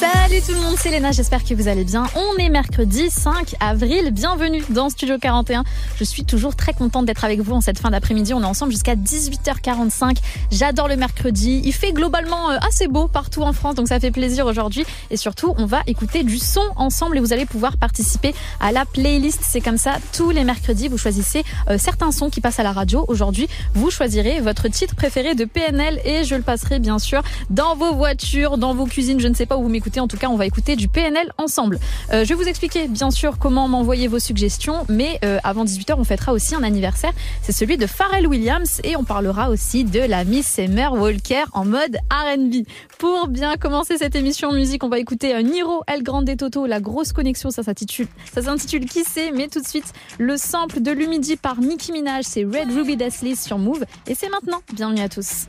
Salut tout le monde, c'est Léna, j'espère que vous allez bien. On est mercredi 5 avril, bienvenue dans Studio 41. Je suis toujours très contente d'être avec vous en cette fin d'après-midi. On est ensemble jusqu'à 18h45. J'adore le mercredi. Il fait globalement euh, assez beau partout en France, donc ça fait plaisir aujourd'hui. Et surtout, on va écouter du son ensemble et vous allez pouvoir participer à la playlist. C'est comme ça, tous les mercredis, vous choisissez euh, certains sons qui passent à la radio. Aujourd'hui, vous choisirez votre titre préféré de PNL et je le passerai bien sûr dans vos voitures, dans vos cuisines, je ne sais pas où vous m'écoutez. En tout cas, on va écouter du PNL ensemble. Euh, je vais vous expliquer bien sûr comment m'envoyer vos suggestions, mais euh, avant 18h, on fêtera aussi un anniversaire. C'est celui de Pharrell Williams et on parlera aussi de la Miss Summer Walker en mode R&B. Pour bien commencer cette émission musique, on va écouter euh, Niro, El Grande Toto, la grosse connexion, ça s'intitule, ça s'intitule Qui c'est, mais tout de suite le sample de l'Humidity par Nicki Minaj, c'est Red Ruby Deathless sur Move et c'est maintenant. Bienvenue à tous.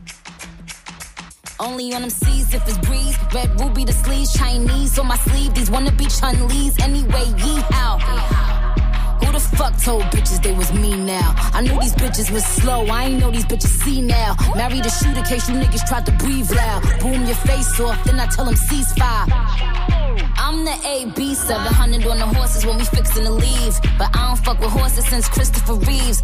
Only on them seas if it's breeze. Red ruby the sleeves, Chinese on my sleeve. These wanna be Chun Lee's anyway. Yee out. Who the fuck told bitches they was me now? I knew these bitches was slow. I ain't know these bitches see now. Married a shooter case you niggas tried to breathe loud. Boom your face off, then I tell them ceasefire. I'm the AB 700 on the horses when we fixin' to leave. But I don't fuck with horses since Christopher Reeves.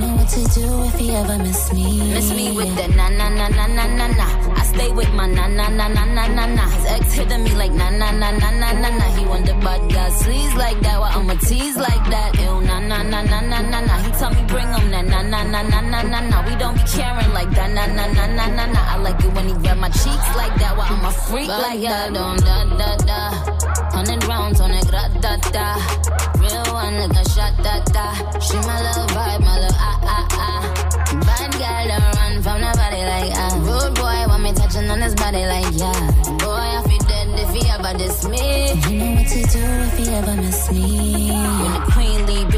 What to do if he ever miss me. Miss me with the na na na na na na na. I stay with my na na na na na na na. His ex hitting me like na na na na na na na. He the bad guy sleaze like that. Well I'ma tease like that. Ew na na na na na na na. He tell me bring him that na na na na na na na. We don't be caring like that na na na na na na. I like it when he grab my cheeks like that. Well I'm a freak like that. Da da da. Hundred rounds on it, da da da. Real one like a shot da da. She my little vibe, my little ah ah ah. Bad girl don't run from nobody like ah. Rude boy want me touching on his body like yeah. Boy I feel dead if he ever diss me. You know what to do if he ever miss me.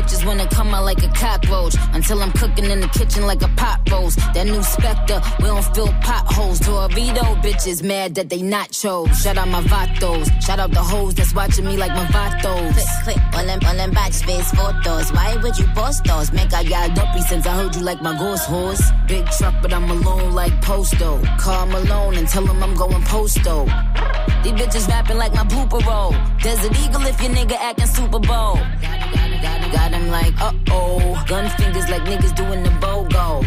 Bitches wanna come out like a cockroach. Until I'm cooking in the kitchen like a pot roast. That new Spectre, we don't fill potholes. Torpedo bitches mad that they nachos. Shout out my vatos. Shout out the hoes that's watching me like my vatos. Click, click, all them, all them batch face photos. Why would you post those? Make I got dopey since I heard you like my ghost horse. Big truck, but I'm alone like Posto. Call Malone and tell him I'm going posto. These bitches rapping like my blooper roll. Desert Eagle if your nigga acting Super Bowl. Got him like, uh oh. Gun fingers like niggas doing the BOGO.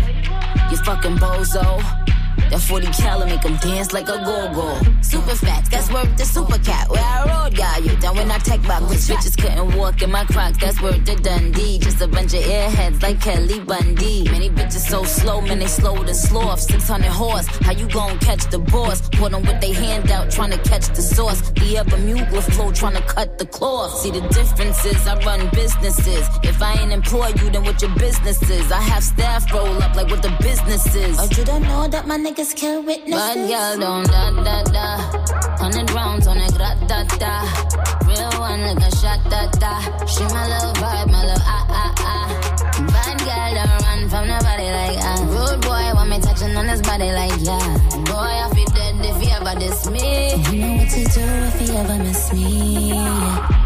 You fucking bozo. That 40 cal make him dance like a go-go. Super fat, that's worth the super cat. Where I road got you. Down when I tech back, which bitches couldn't walk in my crocs. That's worth the Dundee. Just a bunch of airheads like Kelly Bundy. Many bitches so slow, man, they slow to sloth. 600 horse, how you gon' catch the boss? Put them with they hand out, trying to catch the sauce. The upper mugler flow, trying to cut the cloth. See the differences, I run businesses. If I ain't employ you, then what your business is? I have staff roll up like what the business is. Oh, you don't know that my niggas kill witnesses. Bad girl don't da da da. Hundred rounds on a grat da da. Real one like a shot da da. She my little vibe, my little ah ah ah. Bad girl don't run from nobody like ah. Rude boy want me touching on his body like yeah. Boy I feel dead if he ever diss me. You know what to do if he ever miss me. Yeah.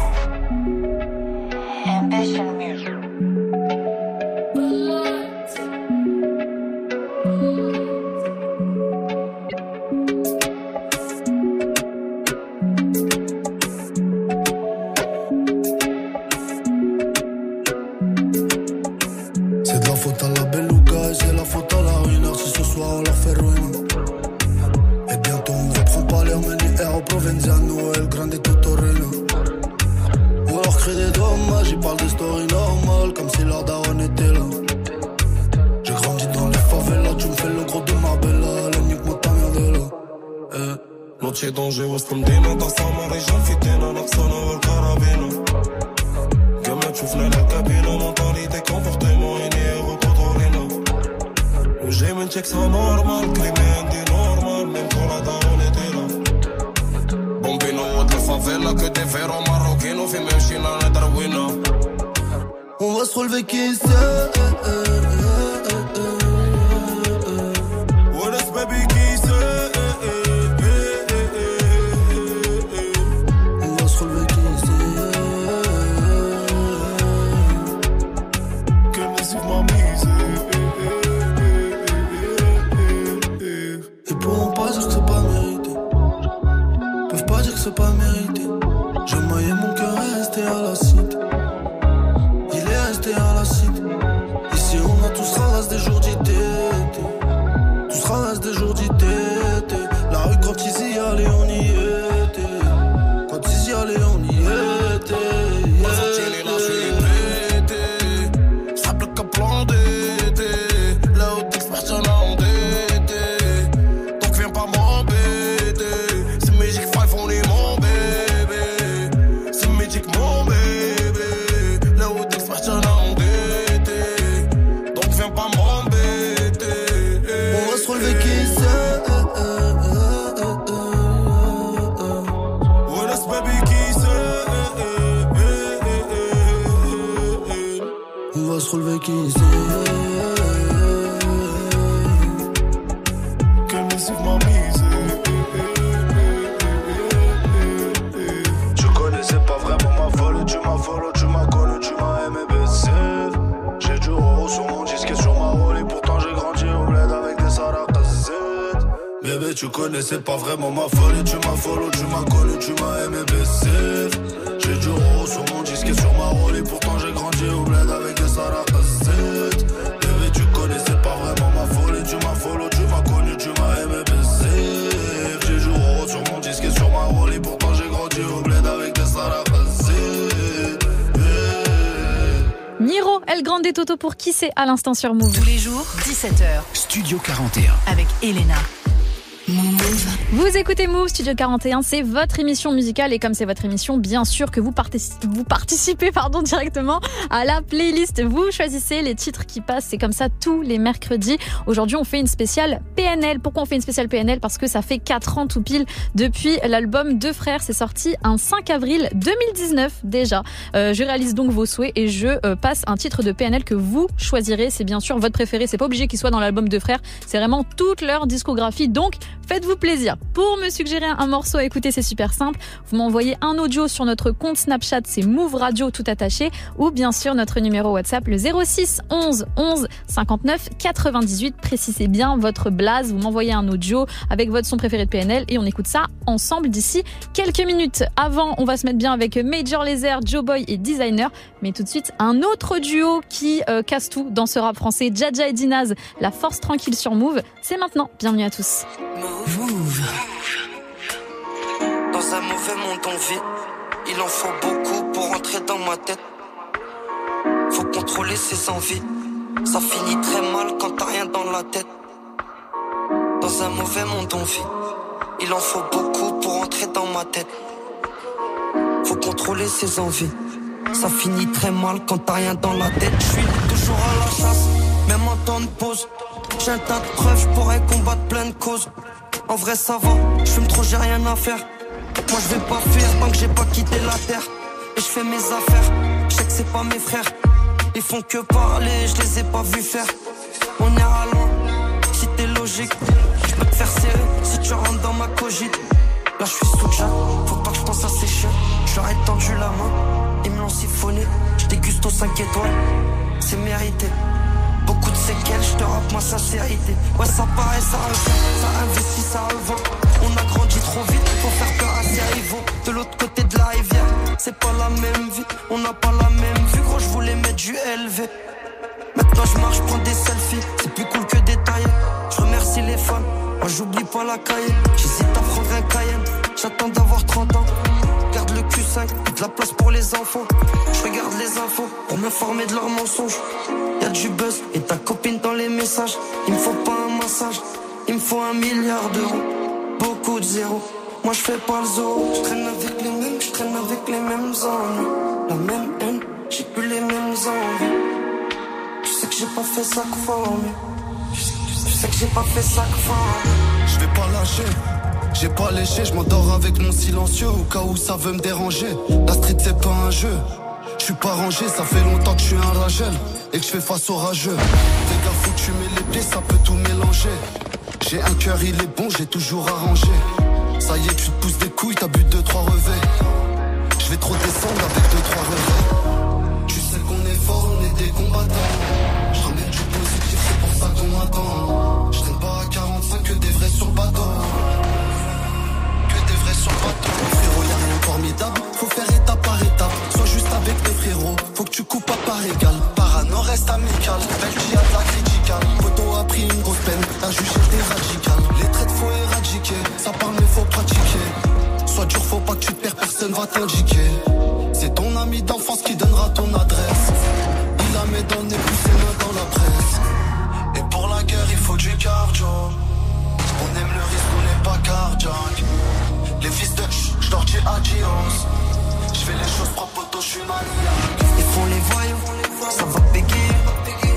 żyło z tą dymą connaissais pas vraiment ma folle, tu m'as follow, tu m'as connu, tu m'as aimé baisser. J'ai du euro sur mon disque et sur ma rôle, et pourtant j'ai grandi au bled avec des sarakazettes. Bébé, tu connaissais pas vraiment ma folle, tu m'as follow, tu m'as connu, tu m'as aimé baisser. J'ai du euro sur mon disque et sur ma rôle, et pourtant j'ai grandi au bled avec des sarakazettes. Niro, El Grande Toto pour qui c'est à l'instant sur Move? Tous les jours, 17h, Studio 41. avec Elena. Vous écoutez Move Studio 41, c'est votre émission musicale et comme c'est votre émission, bien sûr que vous, partici- vous participez pardon, directement à la playlist. Vous choisissez les titres qui passent, c'est comme ça tous les mercredis. Aujourd'hui, on fait une spéciale PNL. Pourquoi on fait une spéciale PNL Parce que ça fait 4 ans tout pile depuis l'album Deux Frères. C'est sorti un 5 avril 2019 déjà. Euh, je réalise donc vos souhaits et je euh, passe un titre de PNL que vous choisirez. C'est bien sûr votre préféré. C'est pas obligé qu'il soit dans l'album Deux Frères. C'est vraiment toute leur discographie. Donc, faites-vous plaisir. Pour me suggérer un morceau à écouter, c'est super simple. Vous m'envoyez un audio sur notre compte Snapchat, c'est Move Radio tout attaché, ou bien sûr notre numéro WhatsApp, le 06 11 11 59 98. Précisez bien votre blase. Vous m'envoyez un audio avec votre son préféré de PNL et on écoute ça ensemble d'ici quelques minutes. Avant, on va se mettre bien avec Major Lazer, Joe Boy et Designer. Mais tout de suite, un autre duo qui euh, casse tout dans ce rap français, Jaja et Dinaz, La Force Tranquille sur Move. C'est maintenant. Bienvenue à tous. Dans un mauvais monde on vit, il en faut beaucoup pour entrer dans ma tête. Faut contrôler ses envies, ça finit très mal quand t'as rien dans la tête. Dans un mauvais monde on vit, il en faut beaucoup pour entrer dans ma tête. Faut contrôler ses envies, ça finit très mal quand t'as rien dans la tête. Je suis toujours à la chasse, même en temps de pause. J'ai un tas de preuves, je pourrais combattre plein de causes. En vrai ça va, je fume trop, j'ai rien à faire. Moi je vais pas fuir tant que j'ai pas quitté la terre. Et je fais mes affaires, je sais que c'est pas mes frères. Ils font que parler, je les ai pas vus faire. On ira loin, si t'es logique. Je peux te faire serrer si tu rentres dans ma cogite. Là je suis sous Jack, faut pas que je pense à ces chiens. Je leur ai tendu la main, ils me l'ont siphonné. Je déguste aux 5 étoiles, c'est mérité. Beaucoup de séquelles, je te rappe ma sincérité. Ouais, ça paraît, ça investit, ça Maintenant, je marche, prends des selfies, c'est plus cool que des tailles. Je remercie les fans, moi j'oublie pas la cahier. J'hésite à prendre un Cayenne, J'attends d'avoir 30 ans. Garde le Q5, de la place pour les enfants. Je regarde les infos pour me former de leurs mensonges. Y'a du buzz et ta copine dans les messages. Il me faut pas un massage, il me faut un milliard d'euros. Beaucoup de zéros. Moi je fais pas le zoo. Je traîne avec les mêmes, je traîne avec les mêmes ennuis. La même haine, j'ai plus les mêmes Tu sais que j'ai pas fait ça que Tu sais que j'ai pas fait ça que Je vais pas lâcher. J'ai pas léché, je m'endors avec mon silencieux au cas où ça veut me déranger. La street c'est pas un jeu. Je suis pas rangé, ça fait longtemps que je suis un ragel et que je fais face au rageux. Fais gaffe où tu mets les pieds, ça peut tout mélanger. J'ai un cœur, il est bon, j'ai toujours arrangé. Ça y est, tu te pousses des couilles, t'as bu deux, trois revêts. Je vais trop descendre avec deux, trois revêts. Je ramène du positif, c'est pour ça qu'on m'attend. Je traîne pas à 45 que des vrais sur bateau. Que des vrais sur bateau. Frérot, y'a rien de formidable, faut faire étape par étape. Sois juste avec tes frérots, faut que tu coupes à part égale. Parano reste amical, belle qui a de la criticale. Poto a pris une grosse peine, un juge était radical. Les traits faut éradiquer, ça parle mais faut pratiquer. Sois dur, faut pas que tu te perds, personne va t'indiquer. C'est ton ami d'enfance qui donnera ton adresse. Plus ses mains dans la presse. Et pour la guerre, il faut du cardio. On aime le risque, on n'est pas cardiaque. Les fils de je leur dis adios. Je fais les choses propres, je suis maniaque. Ils font les voyous, ça va péguer.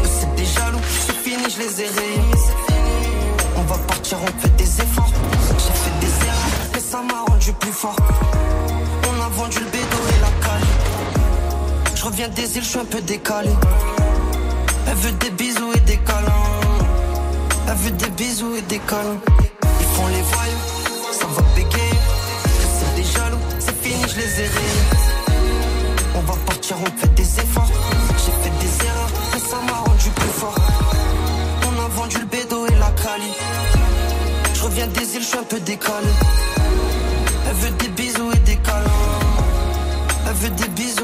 C'est des jaloux, c'est fini, je les ai rayés. On va partir, on fait des efforts. J'ai fait des erreurs, mais ça m'a rendu plus fort. On a vendu le bédo. Je reviens des îles, je suis un peu décalé. Elle veut des bisous et des câlins. Elle veut des bisous et des câlins. Ils font les voyous, ça va péguer. C'est des jaloux, c'est fini, je les ai. On va partir, on fait des efforts. J'ai fait des erreurs, mais ça m'a rendu plus fort. On a vendu le bédo et la cali. Je reviens des îles, je suis un peu décalé. Elle veut des bisous et des câlins. Elle veut des bisous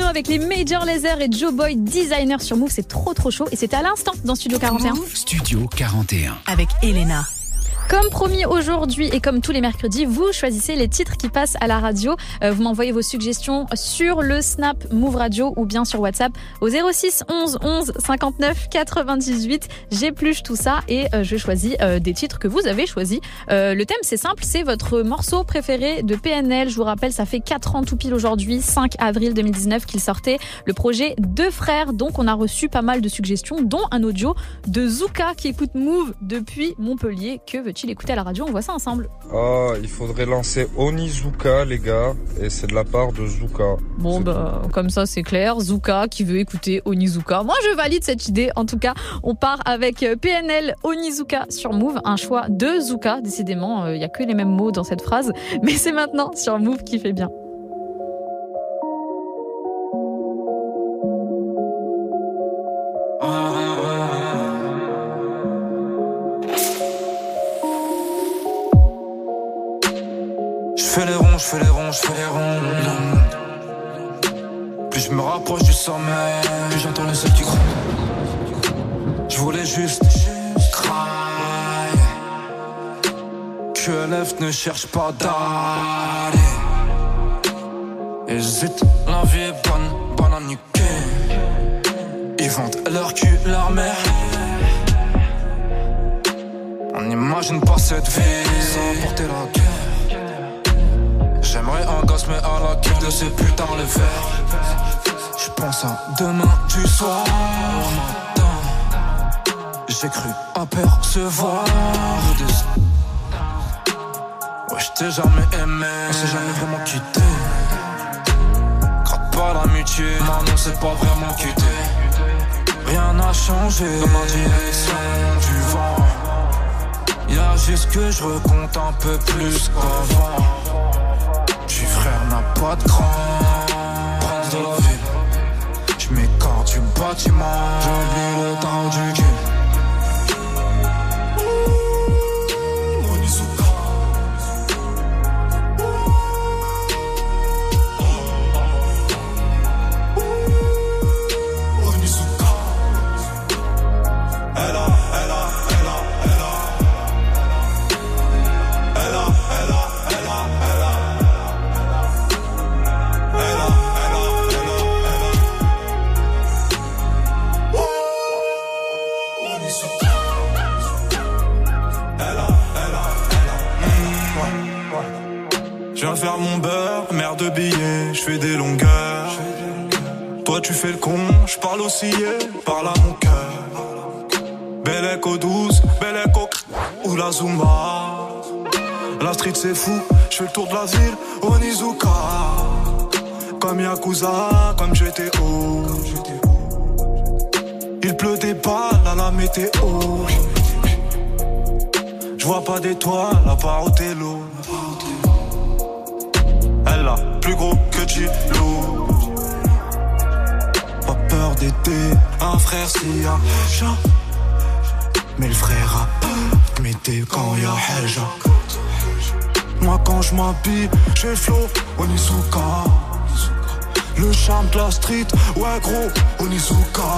Avec les Major Laser et Joe Boy Designer sur Move, c'est trop trop chaud et c'était à l'instant dans Studio 41. Studio 41. Avec Elena. Comme promis aujourd'hui et comme tous les mercredis, vous choisissez les titres qui passent à la radio. Euh, vous m'envoyez vos suggestions sur le Snap Move Radio ou bien sur WhatsApp au 06 11 11 59 98. J'épluche tout ça et euh, je choisis euh, des titres que vous avez choisis. Euh, le thème c'est simple, c'est votre morceau préféré de PNL. Je vous rappelle, ça fait 4 ans tout pile aujourd'hui, 5 avril 2019 qu'il sortait le projet Deux frères. Donc on a reçu pas mal de suggestions, dont un audio de Zuka qui écoute Move depuis Montpellier. Que veut-il écouter à la radio? On voit ça ensemble. Ah, il faudrait lancer Onizuka, les gars, et c'est de la part de Zuka. Bon, bah, comme ça, c'est clair. Zuka qui veut écouter Onizuka. Moi, je valide cette idée. En tout cas, on part avec euh, PNL Onizuka sur Move. Un choix de Zuka. Il n'y a que les mêmes mots dans cette phrase. Mais c'est maintenant sur Move qui fait bien. Je fais les ronds, je fais les ronds, je fais les ronds. Plus je me rapproche du sommet, plus j'entends le seul qui gronde. Je voulais juste Que l'EF ne cherche pas d'aller. Hésite, la vie est bonne, bonne à niquer. Ils vendent leur cul, leur mère. On n'imagine pas cette vie sans porter la guerre. J'aimerais un gosse, mais à la queue de ces putains le faire. Je pense à demain du soir. J'ai cru apercevoir. Je t'ai jamais aimé, on s'est jamais vraiment quitté. Gratte pas l'amitié, maintenant c'est pas vraiment quitté. Rien n'a changé dans ma direction du vent. Y'a juste que je recompte un peu plus qu'avant. Tu frère n'a pas de cran. Prince de la ville. Je m'écarte du bâtiment. J'oublie le temps du cul. Des longueurs. Toi tu fais le con, je parle aussi, parle à mon cœur. Belle écho douce, belle écho ou la Zumba. La street c'est fou, je fais le tour de la ville, Onizuka. Comme Yakuza, comme GTO. Il pleut des balles la météo. Je vois pas d'étoiles à part au télo. Elle a plus gros que Gilo. Pas peur d'aider un frère s'il y a. Mais le frère a peur m'aider quand y a Heja. Moi quand je m'habille, j'ai flow Onizuka. Le charme de la street, ouais gros Onizuka.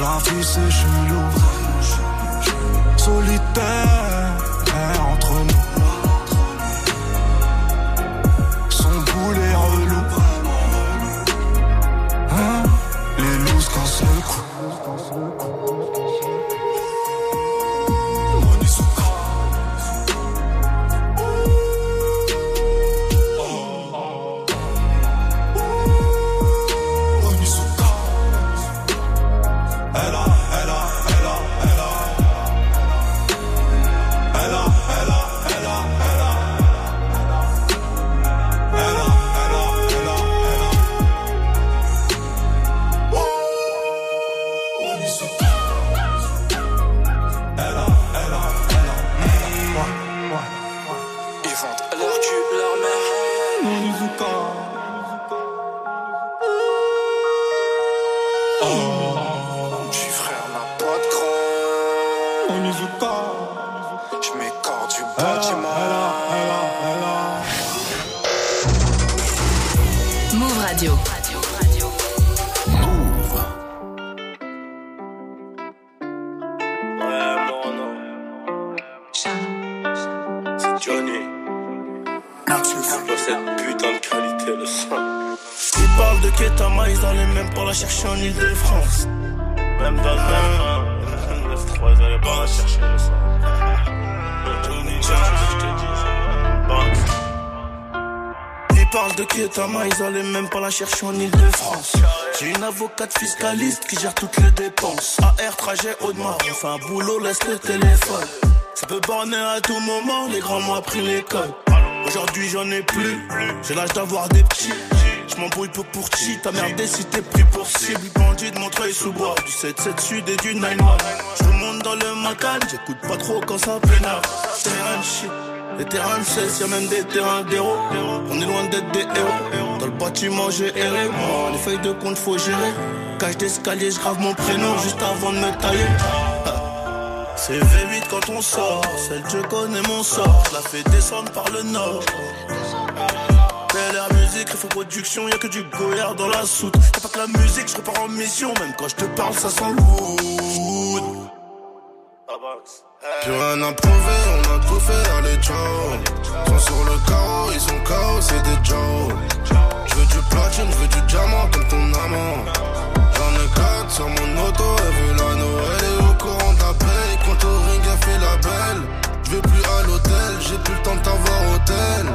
La vie c'est chelou. Solitaire qui gère toutes les dépenses. AR, trajet, Audemars, on fait un boulot, laisse le téléphone. Ça peut borner à tout moment, les grands m'ont appris l'école. Aujourd'hui j'en ai plus, j'ai l'âge d'avoir des petits. Je m'embrouille peu pour chi, ta merde si t'es plus pour cible. Bandit de Montreuil sous bois, du 7-7 sud et du 9-1. Je remonte dans le macan, j'écoute pas trop quand ça pénale. Terrain de shit, les terrains de 16, y'a même des terrains d'héros. On est loin d'être des héros. Dans le bâtiment j'ai erré, les feuilles de compte faut gérer. Cage d'escalier, je grave mon prénom juste avant de me tailler. C'est V8 quand on sort, celle je connais mon sort, la fais descendre par le nord. Belle air musique, faut production, y'a que du goyard dans la soute. Y'a pas que la musique, je repars en mission, même quand je te parle, ça sent wood. Plus rien à prouver, on a tout fait, allez ciao Sont sur le carreau, ils sont KO, c'est des Joe Je veux du platine, je veux du diamant comme ton amant sur mon auto, elle veut l'anneau Elle est au courant de paye, quand au ring elle fait la belle Je vais plus à l'hôtel, j'ai plus le temps de t'avoir hôtel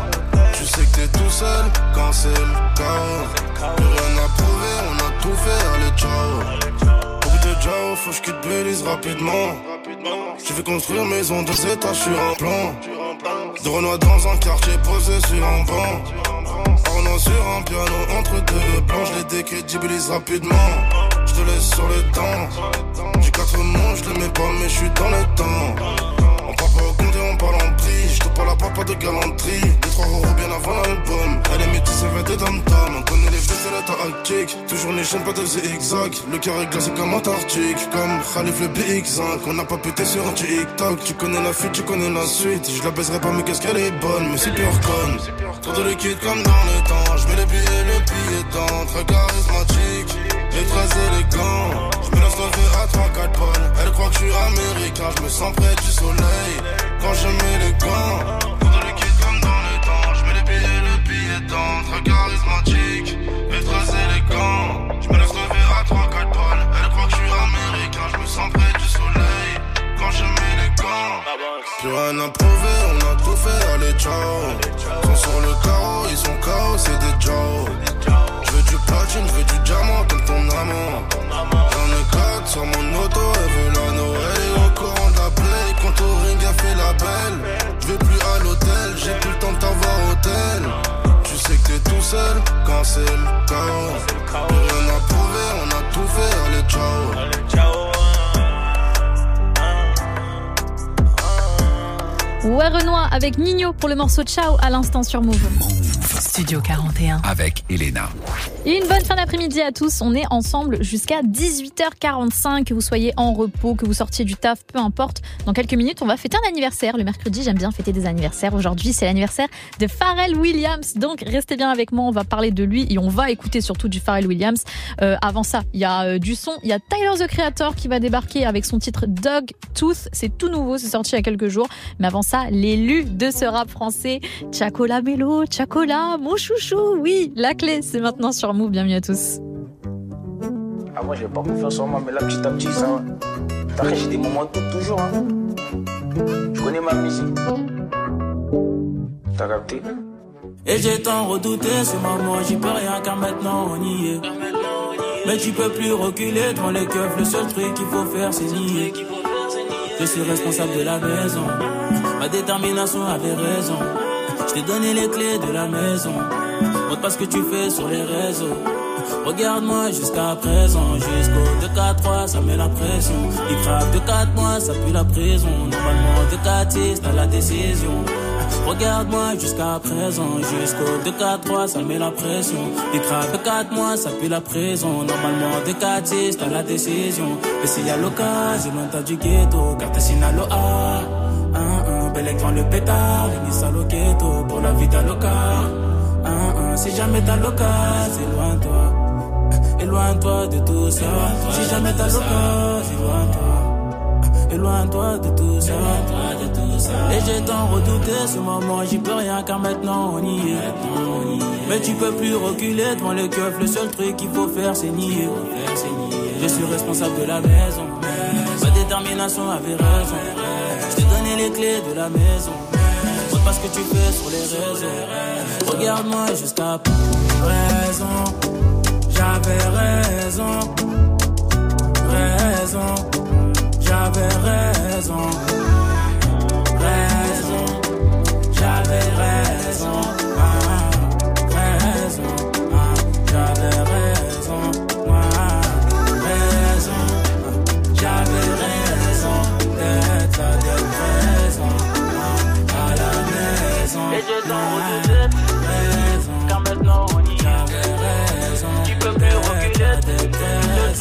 Tu sais que t'es tout seul quand c'est le chaos rien à prouver, on a tout fait, allez ciao Pour de Jao, faut que je quitte rapidement je vais construire maison deux étages sur un plan. De dans un quartier posé sur un banc. Ornant sur un piano entre deux plans. Je les décrédibilise rapidement. Je te laisse sur le temps. J'ai quatre mots, je les mets pas, mais je suis dans le temps. On parle pas au compte et on parle en prix. Je te parle à part pas de galanterie. Deux, trois euros bien avant l'album. Elle est métisse, elle des dom On connaît les faits, c'est la tactique. Toujours les chaînes, pas de zigzag. Le carré glacé comme Antarctique. Comme Khalif le BX5. On n'a pas pété sur un TikTok. Tu connais la fuite, tu connais la suite. Je la baiserai pas, mais qu'est-ce qu'elle est bonne? Mais c'est pure conne. Trop de liquide comme dans le temps. Je mets les billets, le billet. Très charismatique. Et très élégant. Je me laisse lever à 3-4 balles. Elle croit que je suis américain. Je me sens près du soleil. Quand je mets les gants. Trop de liquide comme dans le temps. Je mets les billets, le billet temps. Très charismatique. Et très élégant. Je me laisse lever à 3-4 balles. Elle croit que je suis américain. Je me sens près du soleil. Quand je mets les gants. Plus rien à prouver, on a tout fait, allez ciao Sont sur le carreau, ils sont KO, c'est des Joe Je veux du platine, je veux du diamant comme ton amant J'en ai quatre sur mon auto, elle veut l'anneau Elle est au courant de quand au ring elle fait la belle. Je vais plus à l'hôtel, j'ai plus le temps de t'avoir hôtel Tu sais que t'es tout seul quand c'est le chaos. Plus rien à on a tout fait, allez ciao. Ouais Renoir avec Nino pour le morceau Ciao à l'instant sur Move. Studio 41. Avec Elena. Et une bonne fin d'après-midi à tous. On est ensemble jusqu'à 18h45. Que vous soyez en repos, que vous sortiez du taf, peu importe. Dans quelques minutes, on va fêter un anniversaire. Le mercredi, j'aime bien fêter des anniversaires. Aujourd'hui, c'est l'anniversaire de Pharrell Williams. Donc, restez bien avec moi. On va parler de lui et on va écouter surtout du Pharrell Williams. Euh, avant ça, il y a euh, du son. Il y a Tyler the Creator qui va débarquer avec son titre Dog Tooth. C'est tout nouveau. C'est sorti il y a quelques jours. Mais avant ça, l'élu de ce rap français, Chacola Mello, Chacola, mon chouchou. Oui, la clé, c'est maintenant sur Move. Bienvenue à tous. Ah, moi, j'ai pas confiance en moi, mais là, petit à petit, ça. T'as j'ai des moments de doute toujours. Hein. Je connais ma musique. T'as capté? Et j'ai tant redouté ce moment, j'y peux rien car maintenant on y est. Mais tu peux plus reculer devant les keufs, le seul truc qu'il faut faire c'est nier. Je suis responsable de la maison, ma détermination avait raison. Je t'ai donné les clés de la maison, montre pas ce que tu fais sur les réseaux. Regarde-moi jusqu'à présent, jusqu'au 2-4-3, ça met la pression. Il frappe de 4 mois, ça pue la prison. Normalement, de 4 6 t'as la décision. Regarde-moi jusqu'à présent, jusqu'au 2-4-3, ça met la pression. Il craque de 4 mois, ça pue la prison. Normalement, de 4 6 t'as la décision. Et s'il y a l'occasion, loin t'as du ghetto, car t'es Sinaloa. Le pétard, au ghetto, pour la vie d'Aloca. Hein, hein, si jamais t'as l'occasion, éloigne-toi. Éloigne-toi de tout ça. Si jamais t'as l'occasion, éloigne-toi. Éloigne-toi de tout ça. Et j'ai tant redouté ce moment, j'y peux rien car maintenant on y est. Mais tu peux plus reculer devant le keufs, le seul truc qu'il faut faire c'est nier. Je suis responsable de la maison. Ma détermination avait raison. Les clés de la maison. Montre pas ce que tu fais sur les réseaux. Regarde-moi jusqu'à raison. J'avais raison. Raison. J'avais raison. Raison. J'avais raison.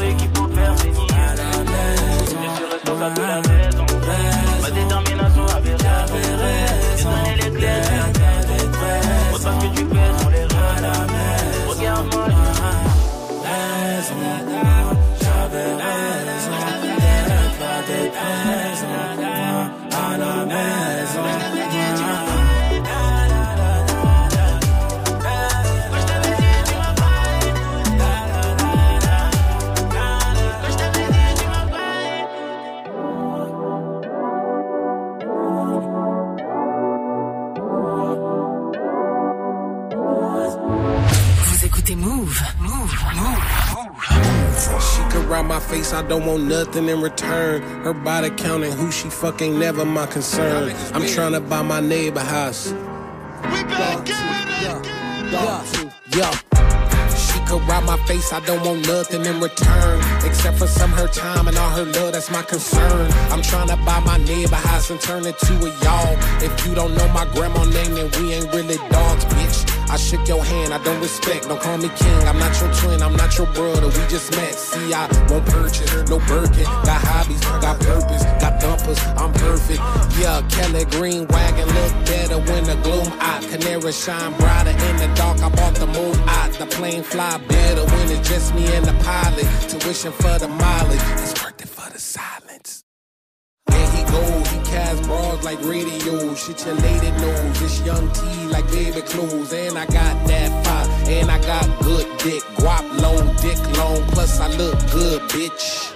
qui pour perdre. À la je. Face, I don't want nothing in return. Her body counting who she fuck ain't never my concern. I'm tryna buy my neighbor house. We back yeah. yeah. She could ride my face, I don't want nothing in return. Except for some her time and all her love, that's my concern. I'm tryna buy my neighbor house and turn it to a y'all. If you don't know my grandma name, then we ain't really dogs, bitch. I shook your hand, I don't respect. Don't call me king, I'm not your twin, I'm not your brother. We just met. See, I won't purchase no Birkin. Got hobbies, got purpose, got thumpers, I'm perfect. Yeah, Kelly Green wagon look better when the gloom out. Canary shine brighter in the dark. I bought the moon out. The plane fly better when it's just me and the pilot. Tuition for the mileage, it's worth it for the silence. There he go, he cast bras like radio. Shit your lady knows. This young T like baby clothes. And I got that fire. And I got good dick. Guap long, dick long. Plus I look good, bitch.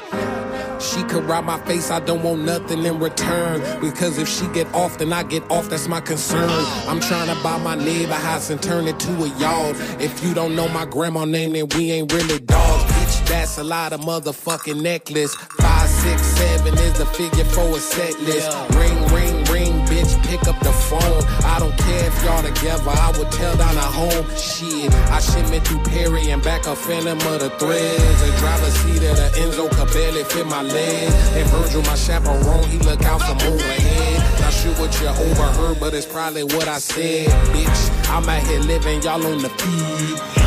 She could ride my face, I don't want nothing in return. Because if she get off, then I get off, that's my concern. I'm trying to buy my neighbor house and turn it to a yard. If you don't know my grandma name, then we ain't really dogs. That's a lot of motherfucking necklace. Five, six, seven is the figure for a set list. Ring, ring, ring, bitch, pick up the phone. I don't care if y'all together, I would tell down at home. Shit, I shipment through Perry and back a phantom of the threads. The driver's seat of the Enzo could barely fit my leg. And Virgil, my chaperone, he look out from overhead. Not sure what you overheard, but it's probably what I said, bitch. I'm out here living, y'all on the feed.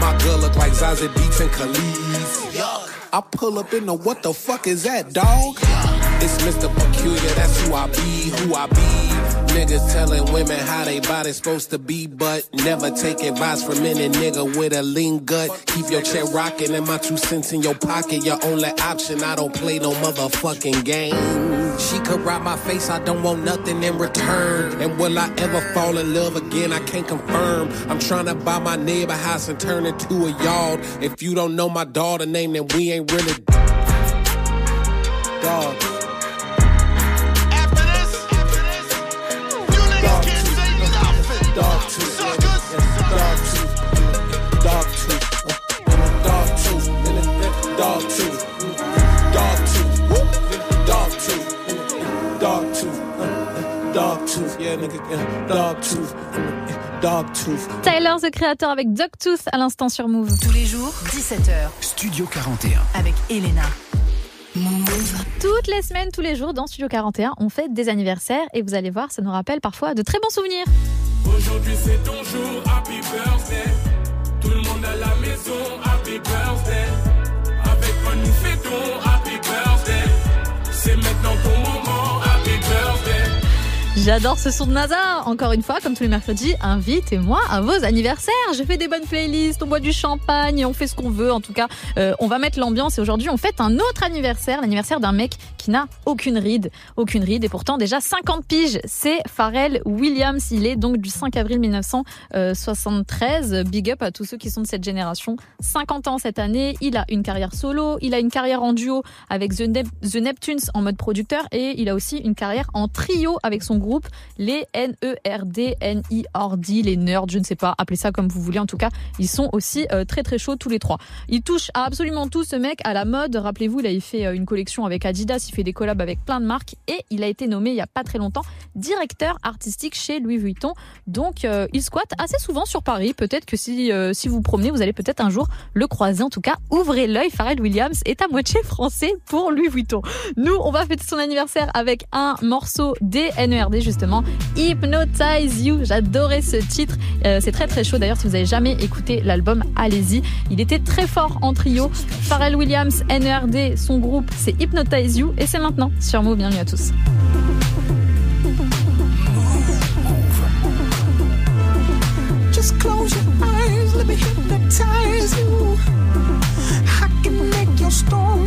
My girl look like Zazie Beats and Khalees. I pull up in the what the fuck is that, dog? It's Mr. Peculiar, that's who I be, who I be. Niggas telling women how they body supposed to be, but never take advice from any nigga with a lean gut. Keep your chair rocking and my two cents in your pocket. Your only option, I don't play no motherfucking game. She could ride my face, I don't want nothing in return. And will I ever fall in love again? I can't confirm. I'm trying to buy my neighbor house and turn it to a yard. If you don't know my daughter name, then we ain't really. Dog Tyler, the créateur avec Dogtooth à l'instant sur Move. Tous les jours, 17h. Studio 41. Avec Elena. Toutes les semaines, tous les jours, dans Studio 41, on fait des anniversaires et vous allez voir, ça nous rappelle parfois de très bons souvenirs. Aujourd'hui c'est ton jour, happy birthday. Tout le monde à la maison, happy birthday. Avec moi nous fêtons, happy birthday. C'est maintenant. J'adore ce son de NASA. Encore une fois, comme tous les mercredis, invitez-moi à vos anniversaires. Je fais des bonnes playlists, on boit du champagne, on fait ce qu'on veut. En tout cas, euh, on va mettre l'ambiance. Et aujourd'hui, on fête un autre anniversaire, l'anniversaire d'un mec qui n'a aucune ride, aucune ride. Et pourtant, déjà 50 piges. C'est Pharrell Williams. Il est donc du 5 avril 1973. Big up à tous ceux qui sont de cette génération. 50 ans cette année. Il a une carrière solo. Il a une carrière en duo avec The Neptunes en mode producteur. Et il a aussi une carrière en trio avec son groupe, les N-E-R-D, N-I-R-D, les nerds, je ne sais pas, appelez ça comme vous voulez. En tout cas, ils sont aussi euh, très très chauds tous les trois. Il touche à absolument tout ce mec, à la mode. Rappelez-vous, il a fait euh, une collection avec Adidas, il fait des collabs avec plein de marques et il a été nommé il y a pas très longtemps directeur artistique chez Louis Vuitton. Donc euh, il squatte assez souvent sur Paris. Peut-être que si, si vous promenez, vous allez peut-être un jour le croiser. En tout cas, ouvrez l'œil. Pharrell Williams est à moitié français pour Louis Vuitton. Nous, on va fêter son anniversaire avec un morceau des NERD justement, Hypnotize You. J'adorais ce titre. Euh, c'est très très chaud. D'ailleurs, si vous avez jamais écouté l'album, allez-y. Il était très fort en trio. Pharrell Williams, NERD, son groupe, c'est Hypnotize You et c'est maintenant sur Move. Bienvenue à tous. Hypnotize you. Can make your storm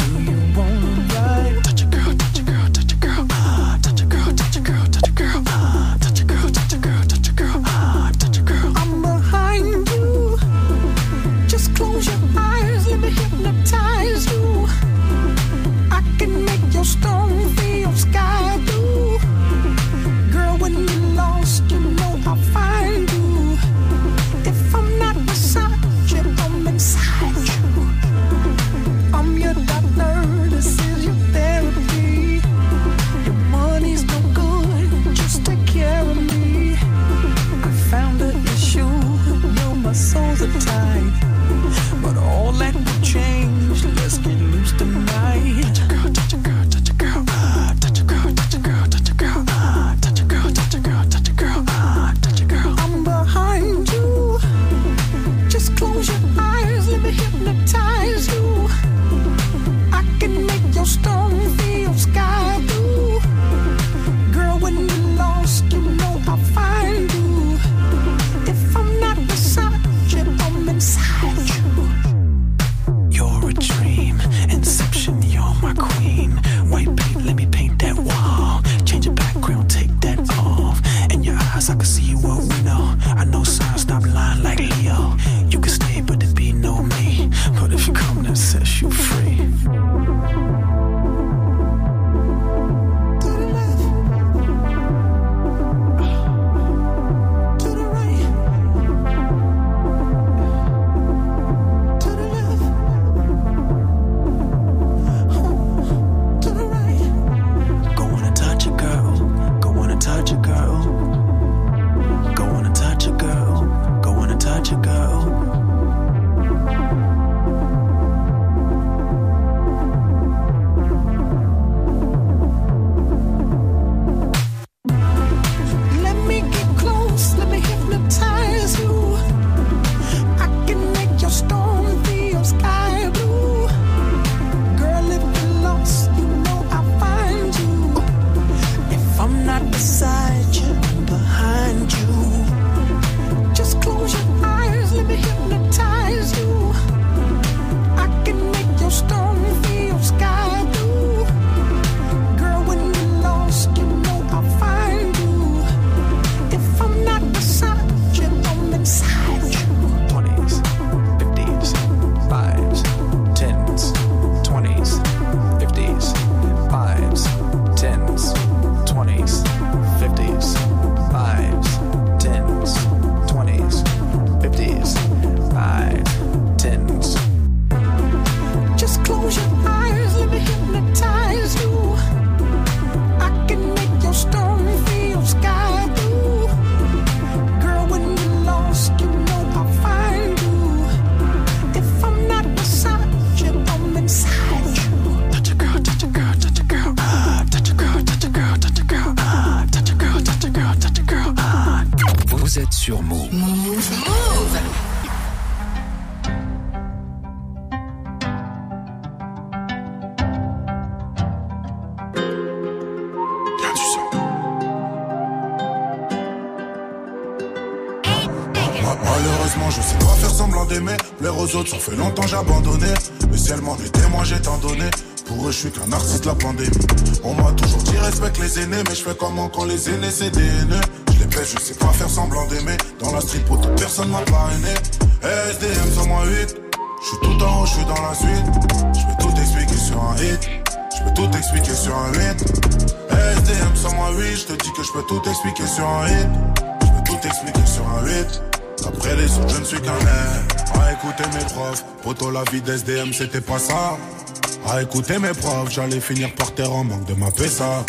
je sais pas faire semblant d'aimer. Plaire aux autres, ça fait longtemps j'ai abandonné. Mais si elle m'en est témoin, j'ai tant donné. Pour eux, je suis qu'un artiste de la pandémie. On m'a toujours dit respecte les aînés, mais je fais comment quand les aînés c'est des haineux? Je les baisse, je sais pas faire semblant d'aimer. Dans la street, pour personne m'a parrainé. SDM sur moi 8. Je suis tout en haut, je suis dans la suite. Je vais tout expliquer sur un hit. Je peux tout expliquer sur un 8. SDM sur moi 8. Je te dis que je peux tout expliquer sur un hit. Je peux tout expliquer sur un 8. Après les je ne suis qu'un air. À écouter mes profs. Poto, la vie d'SDM, c'était pas ça. À écouter mes profs, j'allais finir par terre en manque de ma PSA.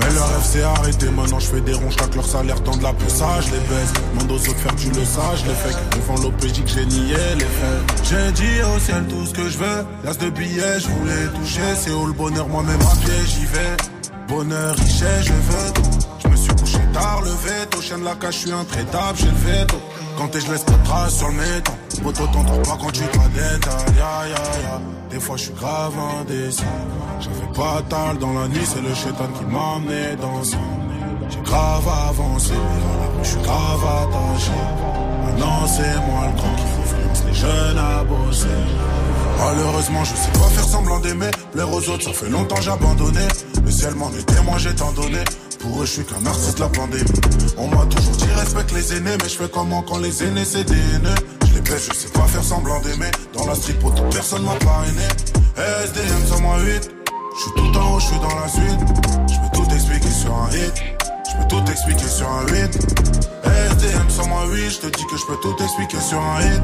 Mais leur rêve s'est arrêté, maintenant je fais des ronds, chaque leur salaire tend de la ça, je les baisse. Demande aux autres faire tu le sage, les fake. Devant l'OPJ que j'ai nié les faits. J'ai dit au ciel tout ce que je veux. L'as de billets, je voulais toucher. C'est où le bonheur, moi-même à pied, j'y vais. Bonheur, richesse, je veux tout. Je me suis couché tard, le veto. Chien de la cage, je suis intraitable, j'ai le veto. Quand t'es, je laisse pas de traces sur le méton. Poto, t'entends pas quand tu te la détailles. Ya, ya, ya. Des fois, je suis grave indécis. J'avais pas tal dans la nuit, c'est le chétan qui m'a amené dans ça. J'ai grave avancé, je suis grave attaché. Maintenant, c'est moi le grand qui influence les jeunes à bosser. Malheureusement, je sais pas faire semblant d'aimer. Plaire aux autres, ça fait longtemps j'ai abandonné. Si elle m'en est témoin, j'ai tant donné. Pour eux, je suis qu'un artiste de la pandémie. On m'a toujours dit respecte les aînés, mais je fais comment quand les aînés c'est des haineux. Je les baisse, je sais pas faire semblant d'aimer. Dans la street, pour toute personne m'a parrainé. SDM sur moi 8. Je suis tout en haut, je suis dans la suite. Je peux tout expliquer sur un hit. Je peux tout expliquer sur un 8. SDM sur moi 8. Je te dis que je peux tout expliquer sur un hit.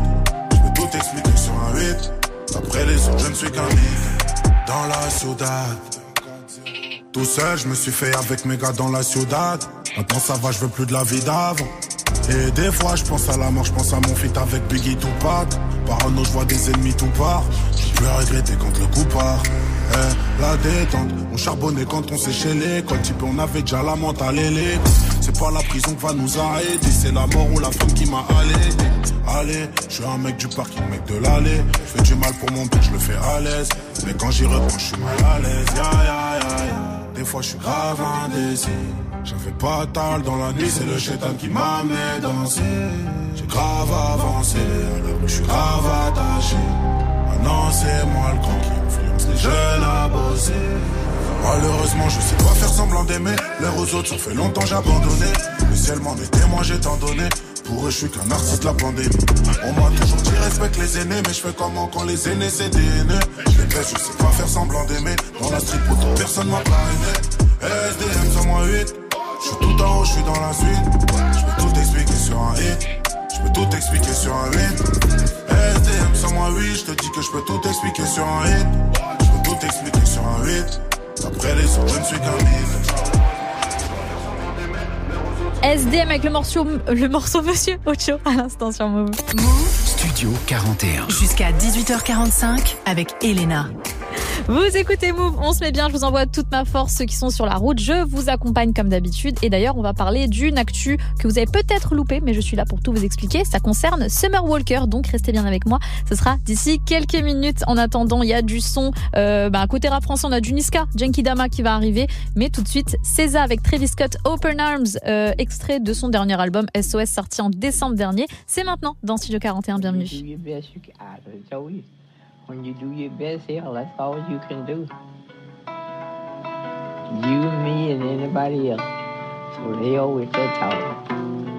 Je peux tout expliquer sur un 8. Après les autres, je ne suis qu'un mythe. Dans la ciudad. Tout seul, je me suis fait avec mes gars dans la ciudad. Maintenant ça va, je veux plus de la vie d'avant. Et des fois, je pense à la mort, je pense à mon feat avec Biggie Tupac. Parano, je vois des ennemis tout part. Je peux regretter quand le coup part. Eh, la détente, on charbonnait quand on séchait Quand type, on avait déjà la mentale. C'est pas la prison qui va nous arrêter, c'est la mort ou la femme qui m'a allé. Allez, je suis un mec du parking, mec de l'allée. Je fais du mal pour mon but, je le fais à l'aise. Mais quand j'y reprends, je suis mal à l'aise. Ya, ya, ya. Des fois, je suis grave indécis. J'avais pas tal dans la nuit, c'est le chétan qui m'a amené danser. J'ai grave avancé, alors je suis grave attaché. Maintenant, c'est moi le grand qui influence les jeunes à bosser. Malheureusement, je sais pas faire semblant d'aimer. L'air aux autres, ça fait longtemps j'ai abandonné. Si elle m'en est témoin, j'ai tant donné. Pour eux, je suis qu'un artiste de la pandémie. On m'a toujours dit respecte les aînés, mais je fais comment quand les aînés c'est des. Je les je sais pas faire semblant d'aimer. Dans la street, pour toute personne m'a parrainé. SDM sur moi 8. Je suis tout en haut, je suis dans la suite. Je peux tout expliquer sur un hit. Je peux tout expliquer sur un 8. SDM sur moi 8. Je te dis que je peux tout expliquer sur un hit. Je peux tout expliquer sur un 8. Après les autres, je ne suis qu'un mythe. SDM avec le morceau, le morceau Monsieur Ocho à l'instant sur Move. Studio 41. Jusqu'à 18h45 avec Elena. Vous écoutez Move, on se met bien, je vous envoie toute ma force, ceux qui sont sur la route, je vous accompagne comme d'habitude. Et d'ailleurs, on va parler d'une actu que vous avez peut-être loupé, mais je suis là pour tout vous expliquer. Ça concerne Summer Walker, donc restez bien avec moi. Ce sera d'ici quelques minutes. En attendant, il y a du son. Euh, bah, côté rap français, on a du Niska, Genki Dama qui va arriver. Mais tout de suite, César avec Travis Scott, Open Arms, euh, extrait de son dernier album SOS sorti en décembre dernier. C'est maintenant dans Studio 41, bienvenue. When you do your best, hell, that's all you can do. You, me, and anybody else. So hell with that talk.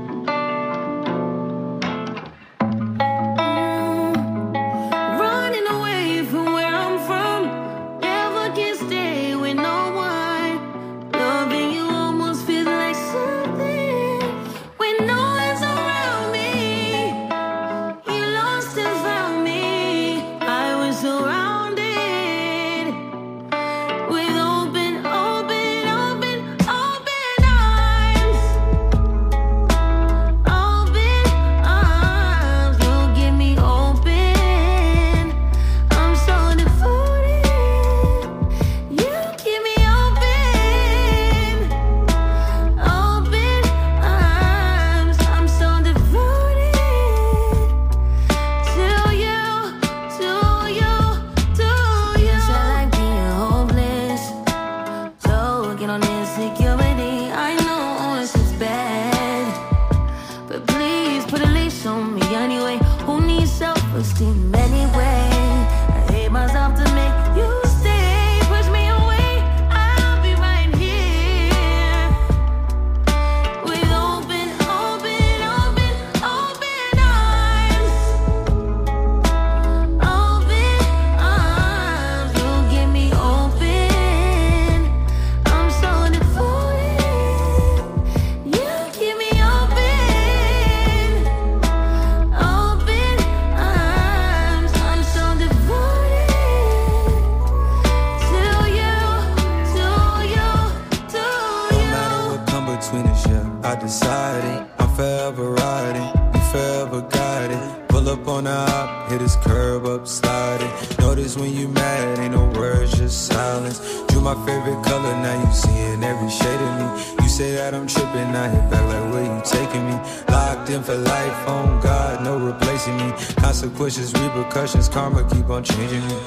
My favorite color, now you seeing every shade of me. You say that I'm tripping, I hit back like where you taking me. Locked in for life, on God, no replacing me. Consequences, repercussions, karma keep on changing me.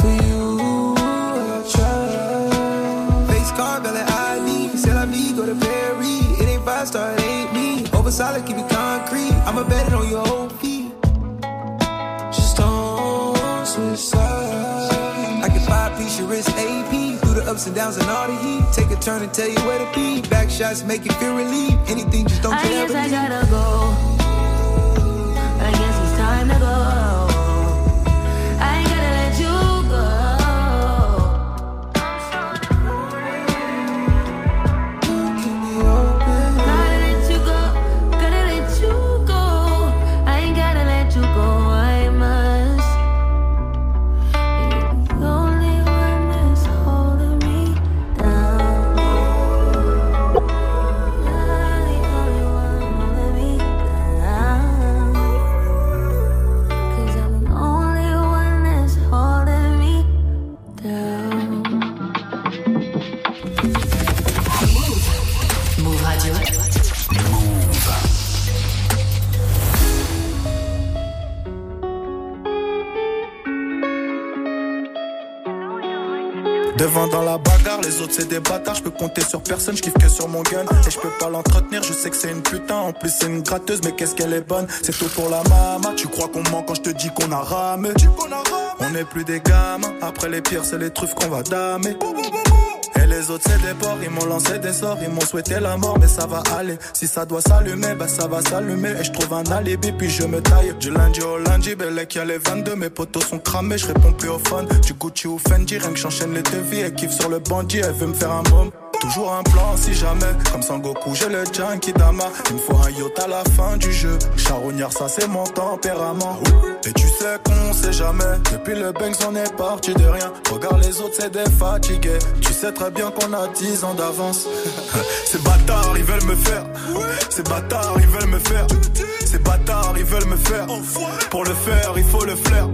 For you, I try. Face card, belly ID. C'est la vie, go to Perry. It ain't five star, it ain't me. Over solid, keep it concrete. I'ma bet it on your feet. Just don't switch sides. Ups and downs and all the heat. Take a turn and tell you where to be. Back shots make you feel relief. Anything, just don't I guess I gotta go. Autres c'est des bâtards, je peux compter sur personne, je kiffe que sur mon gun. Et je peux pas l'entretenir, je sais que c'est une putain, en plus c'est une gratteuse, mais qu'est-ce qu'elle est bonne. C'est tout pour la mama, tu crois qu'on ment quand je te dis qu'on a ramé? On est plus des gamins, après les pires c'est les truffes qu'on va damer les autres c'est des porcs, ils m'ont lancé des sorts, ils m'ont souhaité la mort, mais ça va aller. Si ça doit s'allumer, bah ça va s'allumer. Et je trouve un alibi, puis je me taille. Du lundi au lundi, Bellec, y'a les 22, mes potos sont cramés, je réponds plus au phone. Du Gucci ou Fendi, rien que j'enchaîne les devis, elle kiffe sur le bandit, elle veut me faire un môme. Toujours un plan si jamais, comme Sangoku, j'ai le Dama. Il me faut un yacht à la fin du jeu. Charognard, ça c'est mon tempérament. Et tu sais qu'on sait jamais. Depuis le Banks, on est parti de rien. Regarde les autres, c'est des fatigués. Tu sais très bien qu'on a 10 ans d'avance. Ces bâtards, ils veulent me faire. Ces bâtards, ils veulent me faire. Ces bâtards, ils veulent me faire. Pour le faire, il faut le flair.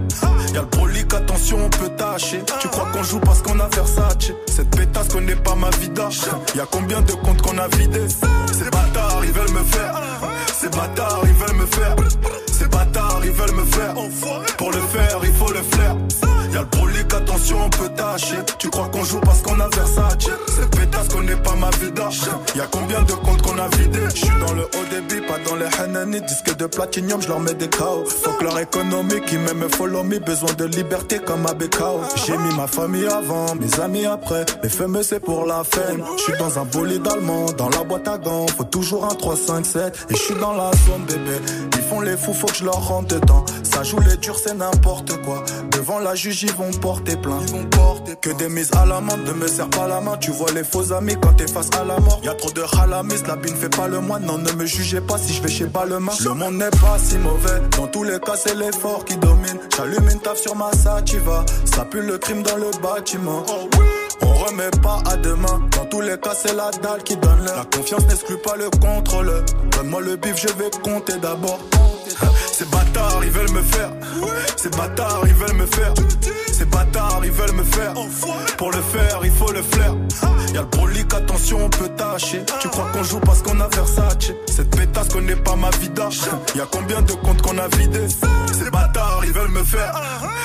Y'a le brolic, attention, on peut tâcher. Tu crois qu'on joue parce qu'on a Versace? Cette pétasse connaît pas ma vida. Y'a combien de comptes qu'on a vidés? Ces bâtards, ils veulent me faire. Ces bâtards, ils veulent me faire. Ces bâtards, ils veulent me faire. Pour le faire, il attention, on peut tâcher. Tu crois qu'on joue parce qu'on a Versace? Cette pétasse connaît pas ma vida. Y'a combien de comptes qu'on a vidés? J'suis dans le haut débit, pas dans les Hanani. Disque de platinium, je leur mets des chaos. Fuck leur économie qui m'aime follow me. Besoin de liberté comme à Bekao. J'ai mis ma famille avant, mes amis après. Mes fameux c'est pour la fame. J'suis dans un bolide allemand, dans la boîte à gants. Faut toujours un 3, 5, 7. Et j'suis dans la zone bébé. Ils font les fous, faut que je leur rentre dedans. Ça joue les durs, c'est n'importe quoi. Devant la juge, ils vont porter plainte. Que des mises à la main. Ne me serre pas la main. Tu vois les faux amis quand t'es face à la mort. Y a trop de halamis, la bine fait pas le moine. Non, ne me jugez pas si je vais chez Balmain. Le monde n'est pas si mauvais. Dans tous les cas, c'est l'effort qui domine. J'allume une taf sur ma sativa. Ça pue le crime dans le bâtiment. On remet pas à demain. Dans tous les cas, c'est la dalle qui donne l'heure. La confiance n'exclut pas le contrôle. Donne-moi le bif, je vais compter d'abord. Ces bâtards, ils veulent me faire. Ces bâtards, ils veulent me faire. Bâtards, ils veulent me faire. Pour le faire, il faut le flair. Y'a le brolic, attention, on peut tâcher. Tu crois qu'on joue parce qu'on a Versace? Cette pétasse connaît pas ma vida. Y'a combien de comptes qu'on a vidés? Ces bâtards, ils veulent me faire.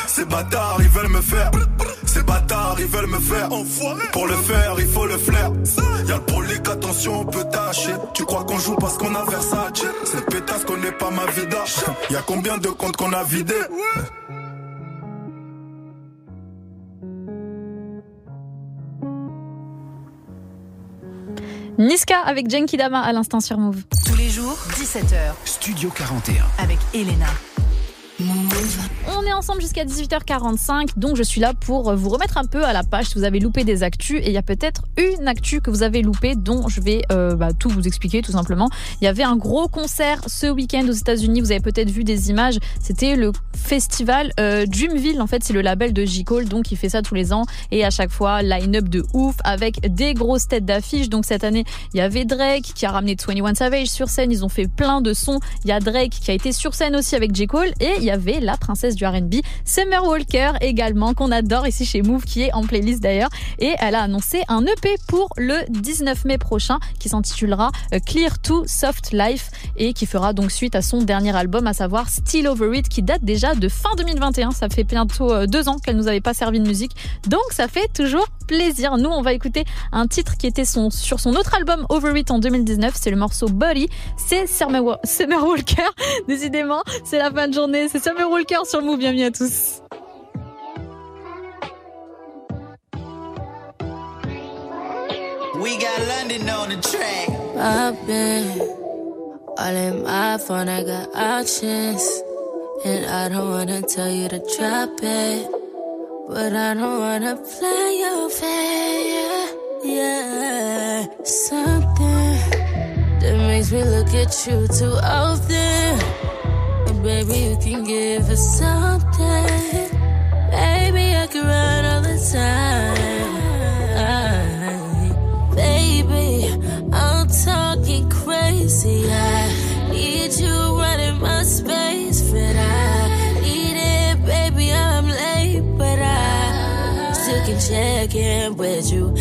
Ces bâtards, ils veulent me faire. Ces bâtards, ils veulent me faire Pour le faire, il faut le flair. Y'a le brolic, attention, on peut tâcher. Tu crois qu'on joue parce qu'on a Versace? Cette pétasse connaît pas ma vida. Y'a combien de comptes qu'on a vidé Niska avec Genki Dama à l'instant sur Move. Tous les jours, 17h. Studio 41. Avec Elena. On est ensemble jusqu'à 18h45, donc je suis là pour vous remettre un peu à la page si vous avez loupé des actus. Et il y a peut-être une actu que vous avez loupé, dont je vais euh, bah, tout vous expliquer tout simplement. Il y avait un gros concert ce week-end aux États-Unis. Vous avez peut-être vu des images. C'était le festival euh. En fait, c'est le label de J. Cole, donc il fait ça tous les ans. Et à chaque fois, line-up de ouf avec des grosses têtes d'affiche. Donc cette année, il y avait Drake qui a ramené 21 Savage sur scène. Ils ont fait plein de sons. Il y a Drake qui a été sur scène aussi avec J. Cole. Et il y avait la princesse du R&B, Summer Walker également, qu'on adore ici chez Move, qui est en playlist d'ailleurs. Et elle a annoncé un EP pour le 19 mai prochain, qui s'intitulera euh, Clear to Soft Life et qui fera donc suite à son dernier album, à savoir Still Over It, qui date déjà de fin 2021. Ça fait bientôt euh, deux ans qu'elle nous avait pas servi de musique. Donc ça fait toujours plaisir. Nous, on va écouter un titre qui était son, sur son autre album Over It en 2019. C'est le morceau Body. C'est Summer, Wa- Summer Walker. Décidément, c'est la fin de journée. Summer Walker sur le Move. Bienvenue à tous. We got London on the track. I've been all in my phone, I got options. And I don't wanna tell you to drop it. But I don't wanna play your fair. Yeah, something that makes me look at you too often. And baby, you can give us something. Baby, I can run all the time. Baby, I'm talking crazy. I need you running my space, but I need it, baby. I'm late, but I still can check in with you.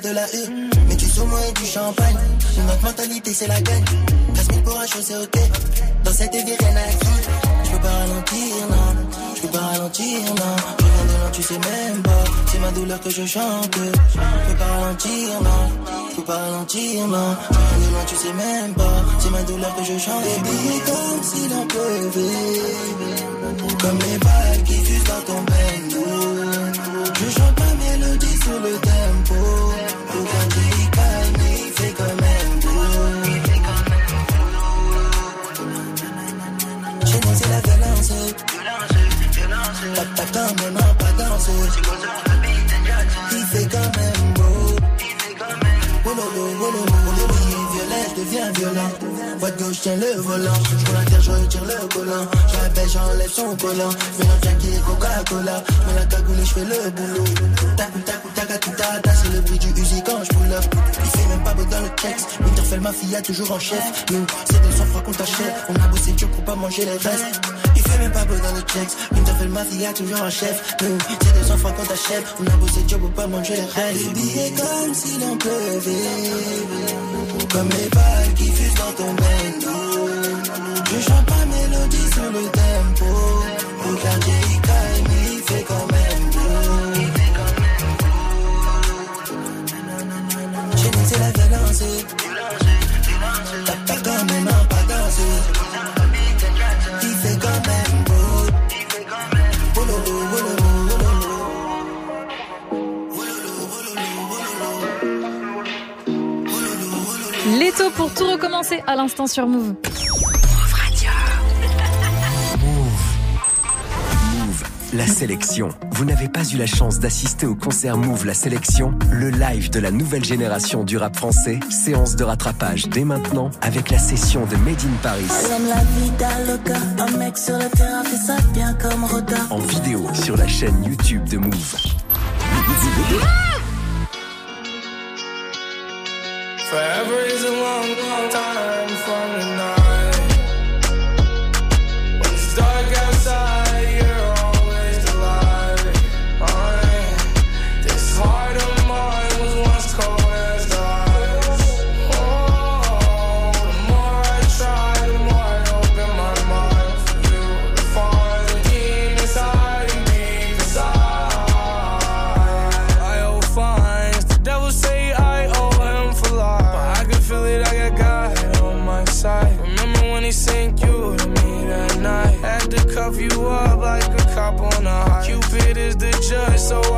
De la U. Mais du saumon et du champagne, notre mentalité c'est la gagne. Casse mille pour un chose c'est ok, dans cette vie rien à qui. Je peux pas ralentir, non, je peux pas ralentir, non. Je viens de loin, tu sais même pas, c'est ma douleur que je chante. Je peux pas ralentir, non, je peux pas ralentir, non. Je viens de loin, tu sais même pas, c'est ma douleur que je chante. Baby, comme si l'on pleuvait. Comme les balles qui fusent dans ton bendo de gauche, tiens le volant. Je la terre, je retire le collant. J'appelle, j'enlève son collant. Je mélange Jackie et Coca-Cola. Mets la cagoule je fais le boulot. Tac, tac, tac, tac, tac, C'est le bruit du Uzi quand je pull up. Il fait même pas beau dans le texte. Winterfell, ma fille, a toujours en chef. Nous, c'est des sang-froid qu'on t'achète. On a bossé dur pour pas manger les restes. Il fait même pas beau dans le texte. Winterfell, ma fille, toujours en chef. Nous, c'est des enfants qu'on t'achète. On a bossé dur pour pas manger les restes. Billets comme si l'on pleuvait Comme les balles qui fusent dans ton bendo Je tout recommencer à l'instant sur Move. Move, la sélection. Vous n'avez pas eu la chance d'assister au concert Move La Sélection, le live de la nouvelle génération du rap français. Séance de rattrapage dès maintenant avec la session de Made in Paris. En vidéo sur la chaîne YouTube de Move. Forever is a long, long time high. Is the judge, so I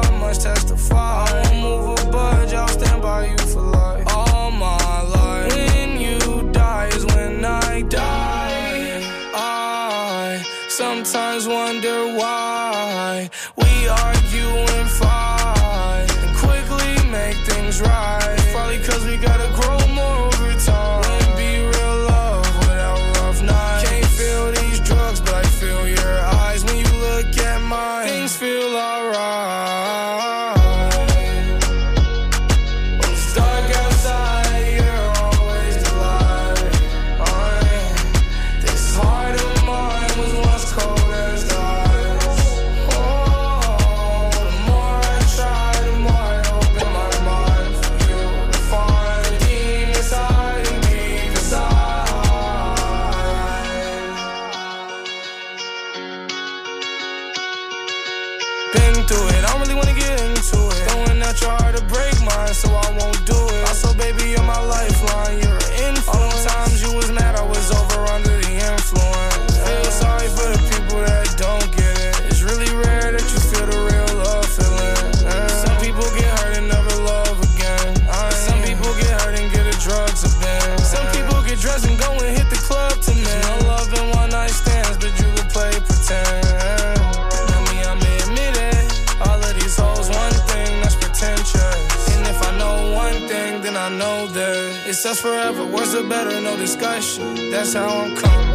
us forever. Words are better, no discussion. That's how I'm coming.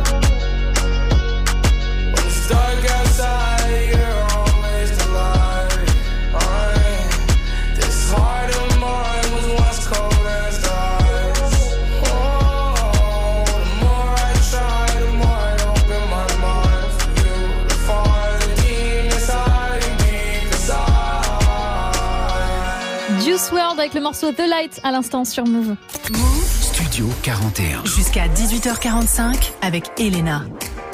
Morceau The Light à l'instant sur Move. Studio 41. Jusqu'à 18h45 avec Elena.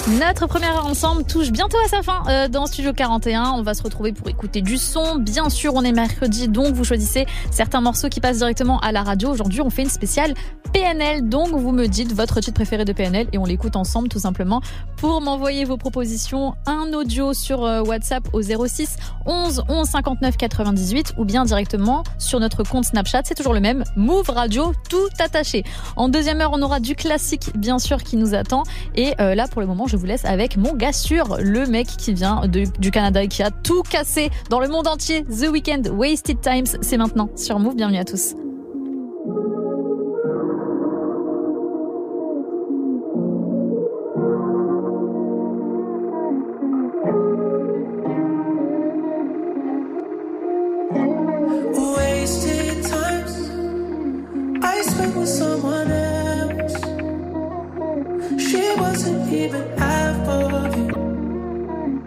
Notre première heure ensemble touche bientôt à sa fin euh, dans Studio 41. On va se retrouver pour écouter du son. Bien sûr, on est mercredi, donc vous choisissez certains morceaux qui passent directement à la radio. Aujourd'hui, on fait une spéciale PNL, donc vous me dites votre titre préféré de PNL et on l'écoute ensemble tout simplement. Pour m'envoyer vos propositions, un audio sur euh, WhatsApp au 06 11 11 59 98 ou bien directement sur notre compte Snapchat. C'est toujours le même, Move Radio, tout attaché. En deuxième heure, on aura du classique, bien sûr, qui nous attend. Et euh, là, pour le moment, je vous laisse avec mon gars sûr, le mec qui vient du Canada et qui a tout cassé dans le monde entier. The Weeknd, Wasted Times, c'est maintenant sur Move. Bienvenue à tous. Even half of you.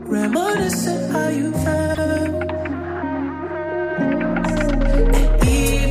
Reminiscent how you felt. And even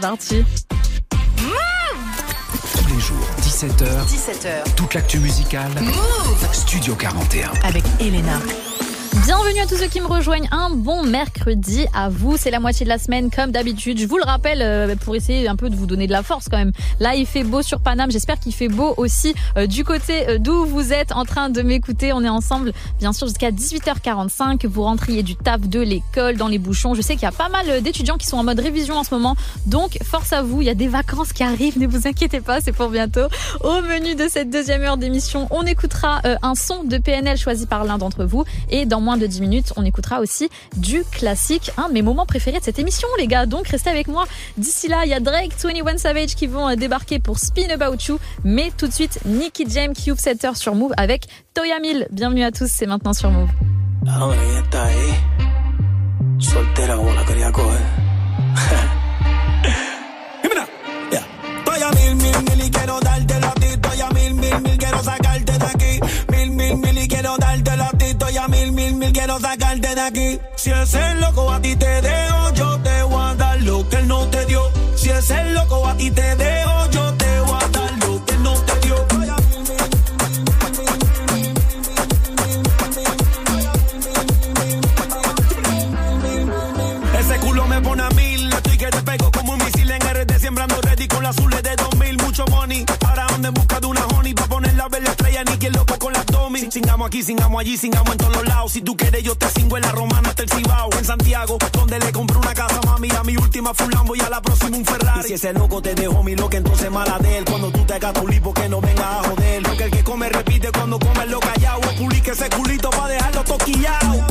c'est parti. Tous les jours, 17h. 17h. Toute l'actu musicale. Move ceux qui me rejoignent. Un bon mercredi à vous. C'est la moitié de la semaine comme d'habitude. Je vous le rappelle euh, pour essayer un peu de vous donner de la force quand même. Là, il fait beau sur Paname. J'espère qu'il fait beau aussi euh, du côté euh, d'où vous êtes en train de m'écouter. On est ensemble, bien sûr, jusqu'à 18h45. Vous rentriez du taf de l'école dans les bouchons. Je sais qu'il y a pas mal d'étudiants qui sont en mode révision en ce moment. Donc, force à vous. Il y a des vacances qui arrivent. Ne vous inquiétez pas, c'est pour bientôt. Au menu de cette deuxième heure d'émission, on écoutera un son de PNL choisi par l'un d'entre vous. Et dans moins de 10 minutes, on écoutera aussi du classique, un de mes moments préférés de cette émission, les gars. Donc, restez avec moi. D'ici là, il y a Drake, 21 Savage qui vont euh, débarquer pour Spin About You. Mais tout de suite, Nicky Jam qui ouvre cette heure sur Move avec Toya Mill. Bienvenue à tous, c'est maintenant sur Move. Quiero sacarte de aquí. Si es el loco a ti te dejo, yo te voy a dar lo que él no te dio. Si es el loco a ti te dejo, yo te voy a dar lo que él no te dio. Ese culo me pone a mil. Estoy que te pego como un misil en RD, sembrando ready con las azules de 2000. Mucho money. Ahora ando en busca de una honey. Pa' poner la estrella, ni quien loco Tommy. Singamos aquí, singamos allí, singamos en todos los lados. Si tú quieres, yo te singo en la romana hasta el Cibao. En Santiago, donde le compré una casa, mami. A mi última fue un Lambo y a la próxima un Ferrari. Y si ese loco te dejó mi loca, entonces mala de él. Cuando tú te hagas tu lipo, que no venga a joder. Porque el que come repite cuando come lo callado. O publique ese culito pa' dejarlo toquillado.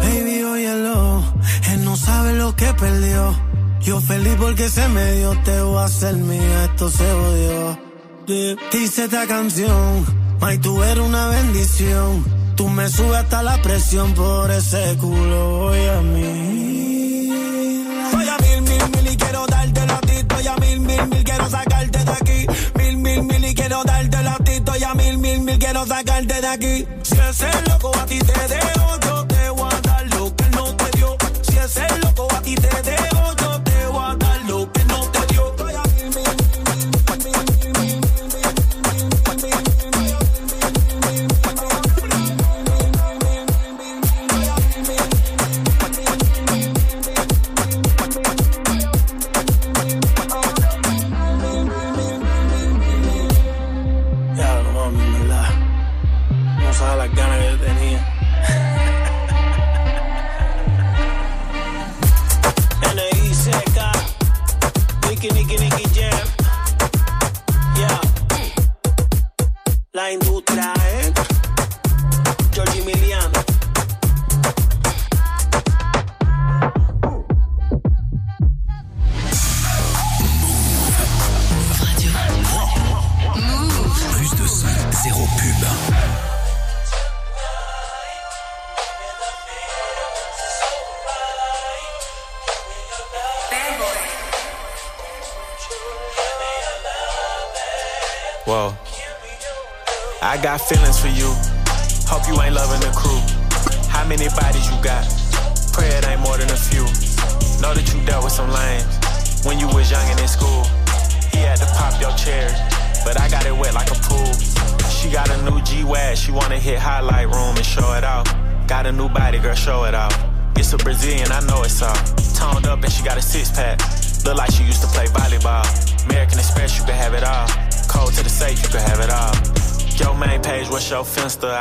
Baby, óyelo, él no sabe lo que perdió. Yo feliz porque se me dio, te voy a hacer mía, esto se odió. Dice esta canción, May, tú eres una bendición. Tú me subes hasta la presión por ese culo, voy a mí. Voy a mil, mil, mil y quiero darte la ti. Voy a mil, mil, mil, quiero sacarte de aquí. Mil, mil, mil y quiero darte la ti. Voy a mil, mil, mil, quiero sacarte de aquí. Si es el loco a ti te dejo,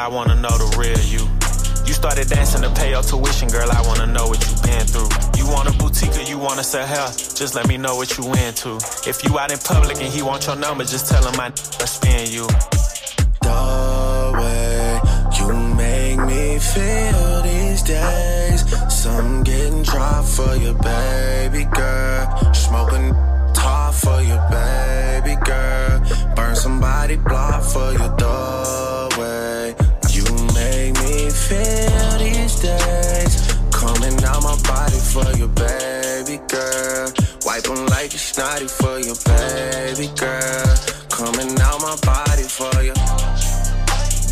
I wanna know the real you. You started dancing to pay your tuition, girl. I wanna know what you been through. You want a boutique or you wanna sell hair? Just let me know what you into. If you out in public and he want your number, just tell him I spin you. the way you make me feel these days. Some getting dry for you, baby girl. Smoking top for you, baby girl. Burn somebody block for you, the feel these days. Coming out my body for you, baby girl. Wipe 'em like it's snotty for you, baby girl. Coming out my body for you.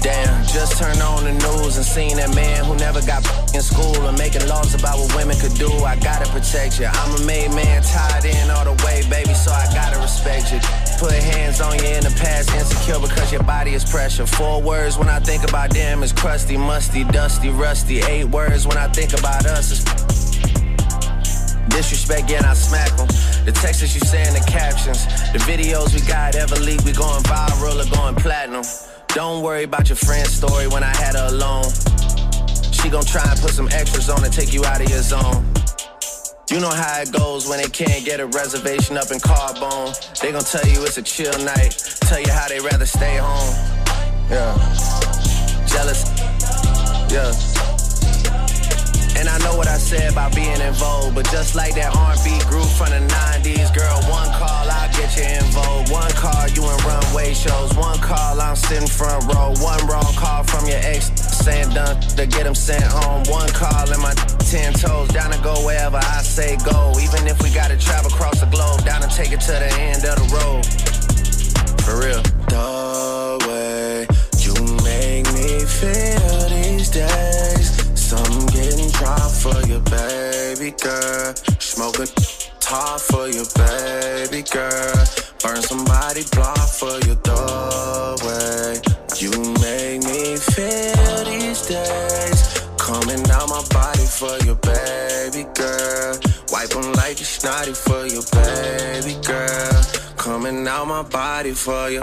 Damn, just turned on the news and seen that man who never got in school and making laws about what women could do. I gotta protect you. I'm a made man, tied in all the way, baby, so I gotta respect you. Put hands on you in the past. Insecure because your body is pressure. Four words when I think about them is crusty, musty, dusty, rusty. Eight words when I think about us is disrespect, yeah, and I smack them. The texts you say in the captions, the videos we got ever leak, we going viral or going platinum. Don't worry about your friend's story when I had her alone. She gon' try and put some extras on and take you out of your zone. You know how it goes when they can't get a reservation up in Carbone. They gon' tell you it's a chill night, tell you how they rather stay home. Yeah. Jealous. Yeah. And I know what I said about being in vogue, but just like that R&B group from the 90s, girl, one call, I'll get you in vogue. One call, you in runway shows. One call, I'm sitting front row. One wrong call from your ex saying done to get him sent home. One call and my ten toes down to go wherever I say go. Even if we gotta travel across the globe, down and take it to the end of the road. For real. The way you make me feel these days. Some getting dry for you, baby girl. Smoke a top for you, baby girl. Burn somebody block for you, the way you make me feel these days. Coming down my body for you, baby girl. Wipe 'em like you snotty for you, baby girl. Coming out my body for you.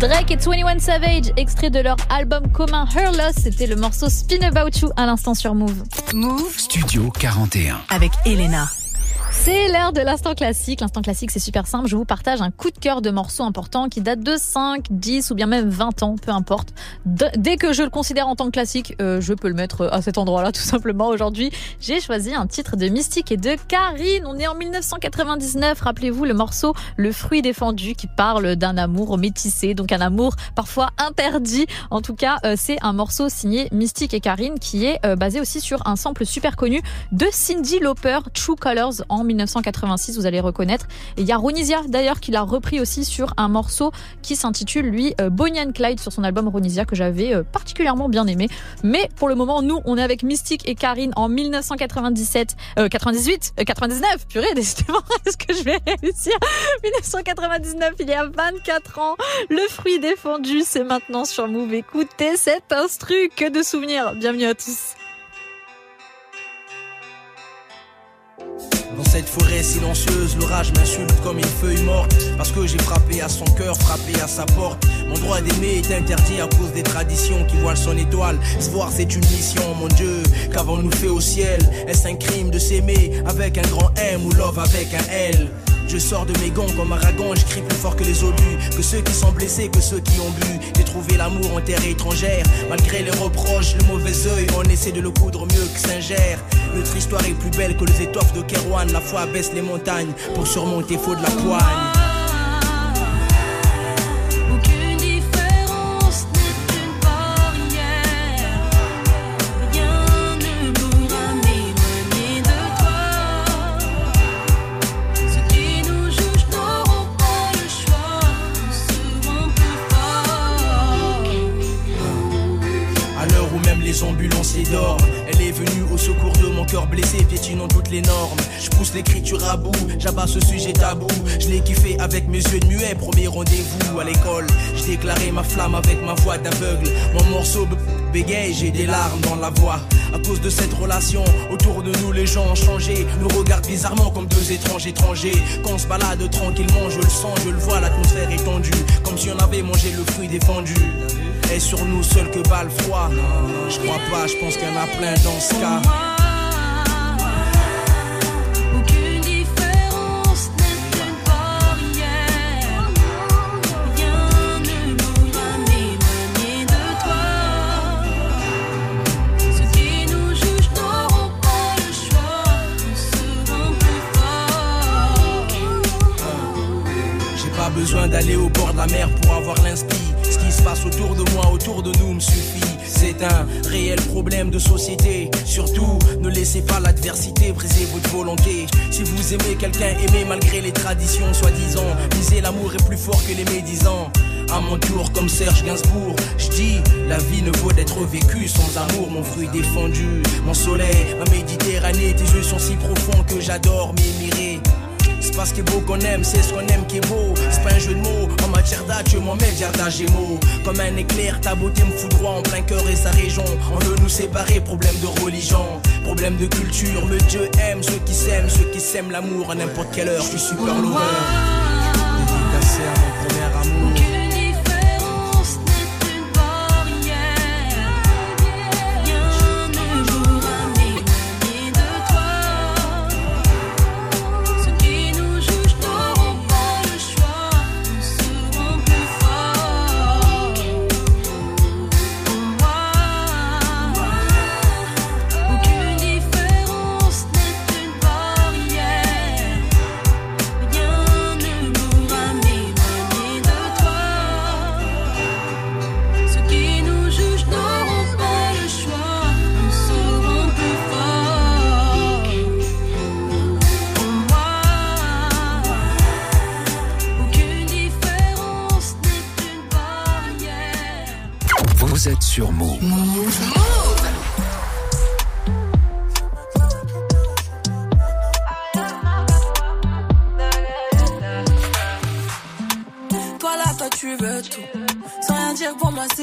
Drake et 21 Savage, extrait de leur album commun Her Loss, c'était le morceau Spin About You à l'instant sur Move. Move Studio 41. avec Elena. C'est l'heure de l'instant classique. L'instant classique, c'est super simple. Je vous partage un coup de cœur de morceau important qui date de 5, 10 ou bien même 20 ans, peu importe. Dès que je le considère en tant que classique, euh, je peux le mettre à cet endroit-là, tout simplement. Aujourd'hui, j'ai choisi un titre de Mystique et de Karine. On est en 1999. Rappelez-vous le morceau Le fruit défendu qui parle d'un amour métissé, donc un amour parfois interdit. En tout cas, euh, c'est un morceau signé Mystique et Karine qui est euh, basé aussi sur un sample super connu de Cindy Lauper, True Colors en 1986, vous allez reconnaître. Et il y a Ronisia d'ailleurs qui l'a repris aussi sur un morceau qui s'intitule lui euh, Bonnie and Clyde sur son album Ronisia que j'avais euh, particulièrement bien aimé. Mais pour le moment, nous, on est avec Mystique et Karine en 1997, euh, 98, euh, 99, purée, décidément, est-ce que je vais réussir? 1999, il y a 24 ans, le fruit défendu, c'est maintenant sur Move. Écoutez cet instru, que de souvenirs. Bienvenue à tous. Dans cette forêt silencieuse, l'orage m'insulte comme une feuille morte. Parce que j'ai frappé à son cœur, frappé à sa porte. Mon droit d'aimer est interdit à cause des traditions qui voilent son étoile. Se voir, c'est une mission, mon Dieu. Qu'avons-nous fait au ciel? Est-ce un crime de s'aimer avec un grand M ou love avec un L? Je sors de mes gonds comme un ragon, je crie plus fort que les obus, que ceux qui sont blessés, que ceux qui ont bu. J'ai trouvé l'amour en terre étrangère, malgré les reproches, le mauvais œil, on essaie de le coudre mieux que Saint-Gère. Notre histoire est plus belle que les étoffes de Kerouan, la foi baisse les montagnes pour surmonter faux de la poigne. L'écriture à bout, j'abats ce sujet tabou. Je l'ai kiffé avec mes yeux de muet, premier rendez-vous à l'école. J'ai déclaré ma flamme avec ma voix d'aveugle. Mon morceau bégaye, j'ai des larmes dans la voix. À cause de cette relation, autour de nous les gens ont changé. Nous regardent bizarrement comme deux étranges étrangers. Quand on se balade tranquillement, je le sens, je le vois, l'atmosphère est tendue. Comme si on avait mangé le fruit défendu. Et sur nous seul que bat le froid. Je crois pas, je pense qu'il y en a plein dans ce cas. Ce qui se passe autour de moi, autour de nous me suffit. C'est un réel problème de société. Surtout, ne laissez pas l'adversité briser votre volonté. Si vous aimez quelqu'un, aimez malgré les traditions soi-disant. Lisez l'amour est plus fort que les médisants. À mon tour, comme Serge Gainsbourg, je dis la vie ne vaut d'être vécue sans amour. Mon fruit défendu, mon soleil, ma Méditerranée. Tes yeux sont si profonds que j'adore m'émirer. C'est pas ce qui est beau qu'on aime, c'est ce qu'on aime qui est beau. C'est pas un jeu de mots, en matière d'adieu, mon mec, jardin gémeaux. Comme un éclair, ta beauté me fout droit en plein cœur et sa région. On veut nous séparer, problème de religion, problème de culture. Le Dieu aime ceux qui s'aiment, ceux qui s'aiment l'amour à n'importe quelle heure. Je suis super lover.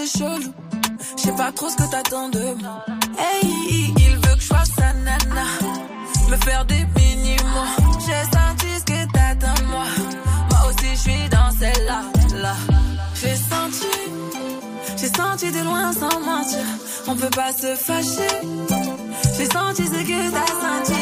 C'est chelou. Je sais pas trop ce que t'attends de moi. Hey, il veut que je sois sa nana. Me faire des mini-mois. J'ai senti ce que t'attends de moi. Moi aussi, je suis dans celle-là. Là. J'ai senti, j'ai senti de loin sans mentir. On peut pas se fâcher. J'ai senti ce que t'as senti.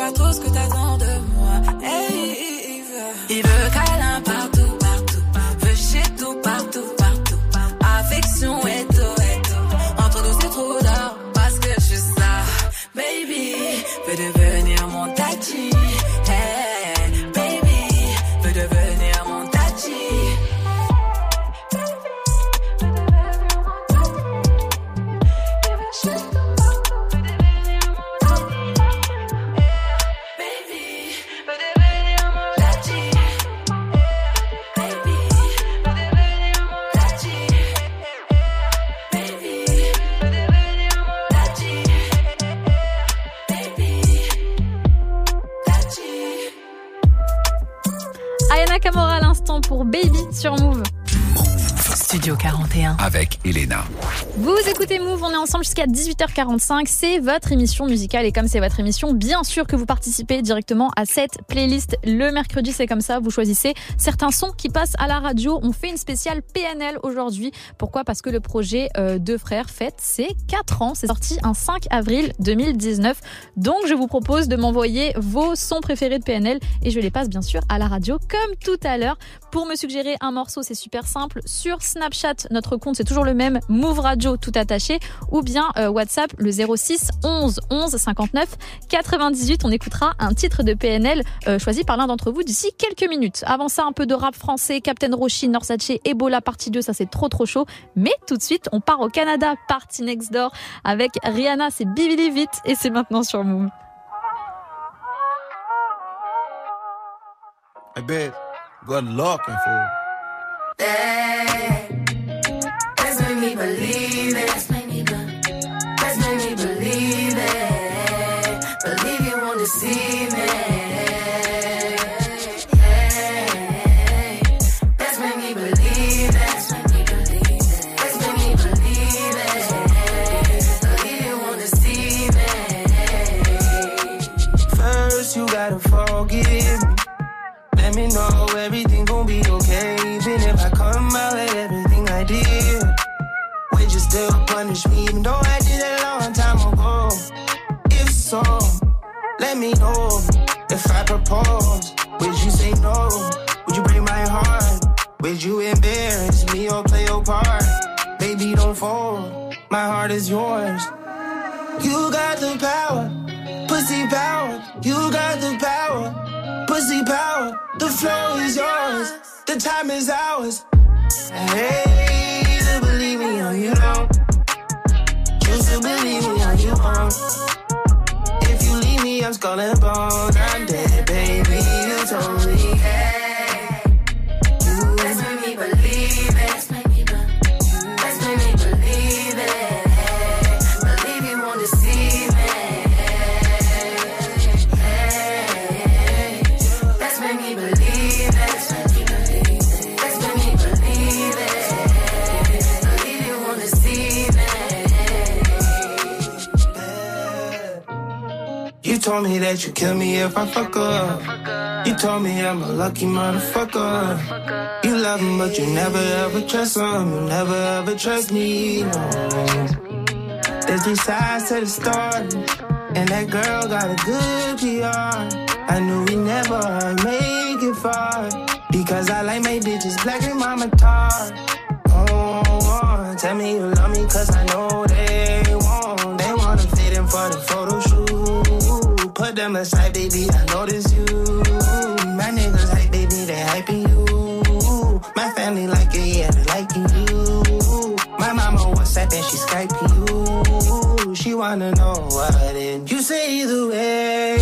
pas trop ce que t'attends de moi. Hey. Studio 41. Avec Elena. Vous écoutez Move, on est ensemble jusqu'à 18h45. C'est votre émission musicale et comme c'est votre émission, bien sûr que vous participez directement à cette playlist. Le mercredi, c'est comme ça, vous choisissez certains sons qui passent à la radio. On fait une spéciale PNL aujourd'hui. Pourquoi? Parce que le projet euh, Deux Frères fête ses 4 ans. C'est sorti un 5 avril 2019. Donc je vous propose de m'envoyer vos sons préférés de PNL et je les passe bien sûr à la radio comme tout à l'heure. Pour me suggérer un morceau, c'est super simple. Sur Snapchat, notre compte c'est toujours le même, Move Radio tout attaché, ou bien euh, WhatsApp le 06 11 11 59 98. On écoutera un titre de PNL euh, choisi par l'un d'entre vous d'ici quelques minutes. Avant ça, un peu de rap français, Captain Roshi, Norsace, Ebola partie 2, ça c'est trop trop chaud. Mais tout de suite, on part au Canada, partie next door avec Rihanna, c'est Bibili Vite et c'est maintenant sur Move. Good looking fool. Eh, Let's make me believe it. Let's make me believe. Let's make me believe it. Believe you won't deceive me. Is ours. Hey, that you kill me if I fuck up. You told me I'm a lucky motherfucker. You love him, but you never ever trust him. You never ever trust me. No. There's three sides to the story, and that girl got a good PR. I knew we never make it far because I like my bitches black and mama tar. Oh, oh, oh, tell me you love me cause them aside, baby, I notice you. My niggas hype, baby, they hyping you. My family like it, yeah, they liking you. My mama WhatsApp and she Skyping you. She wanna know what it. you say the way.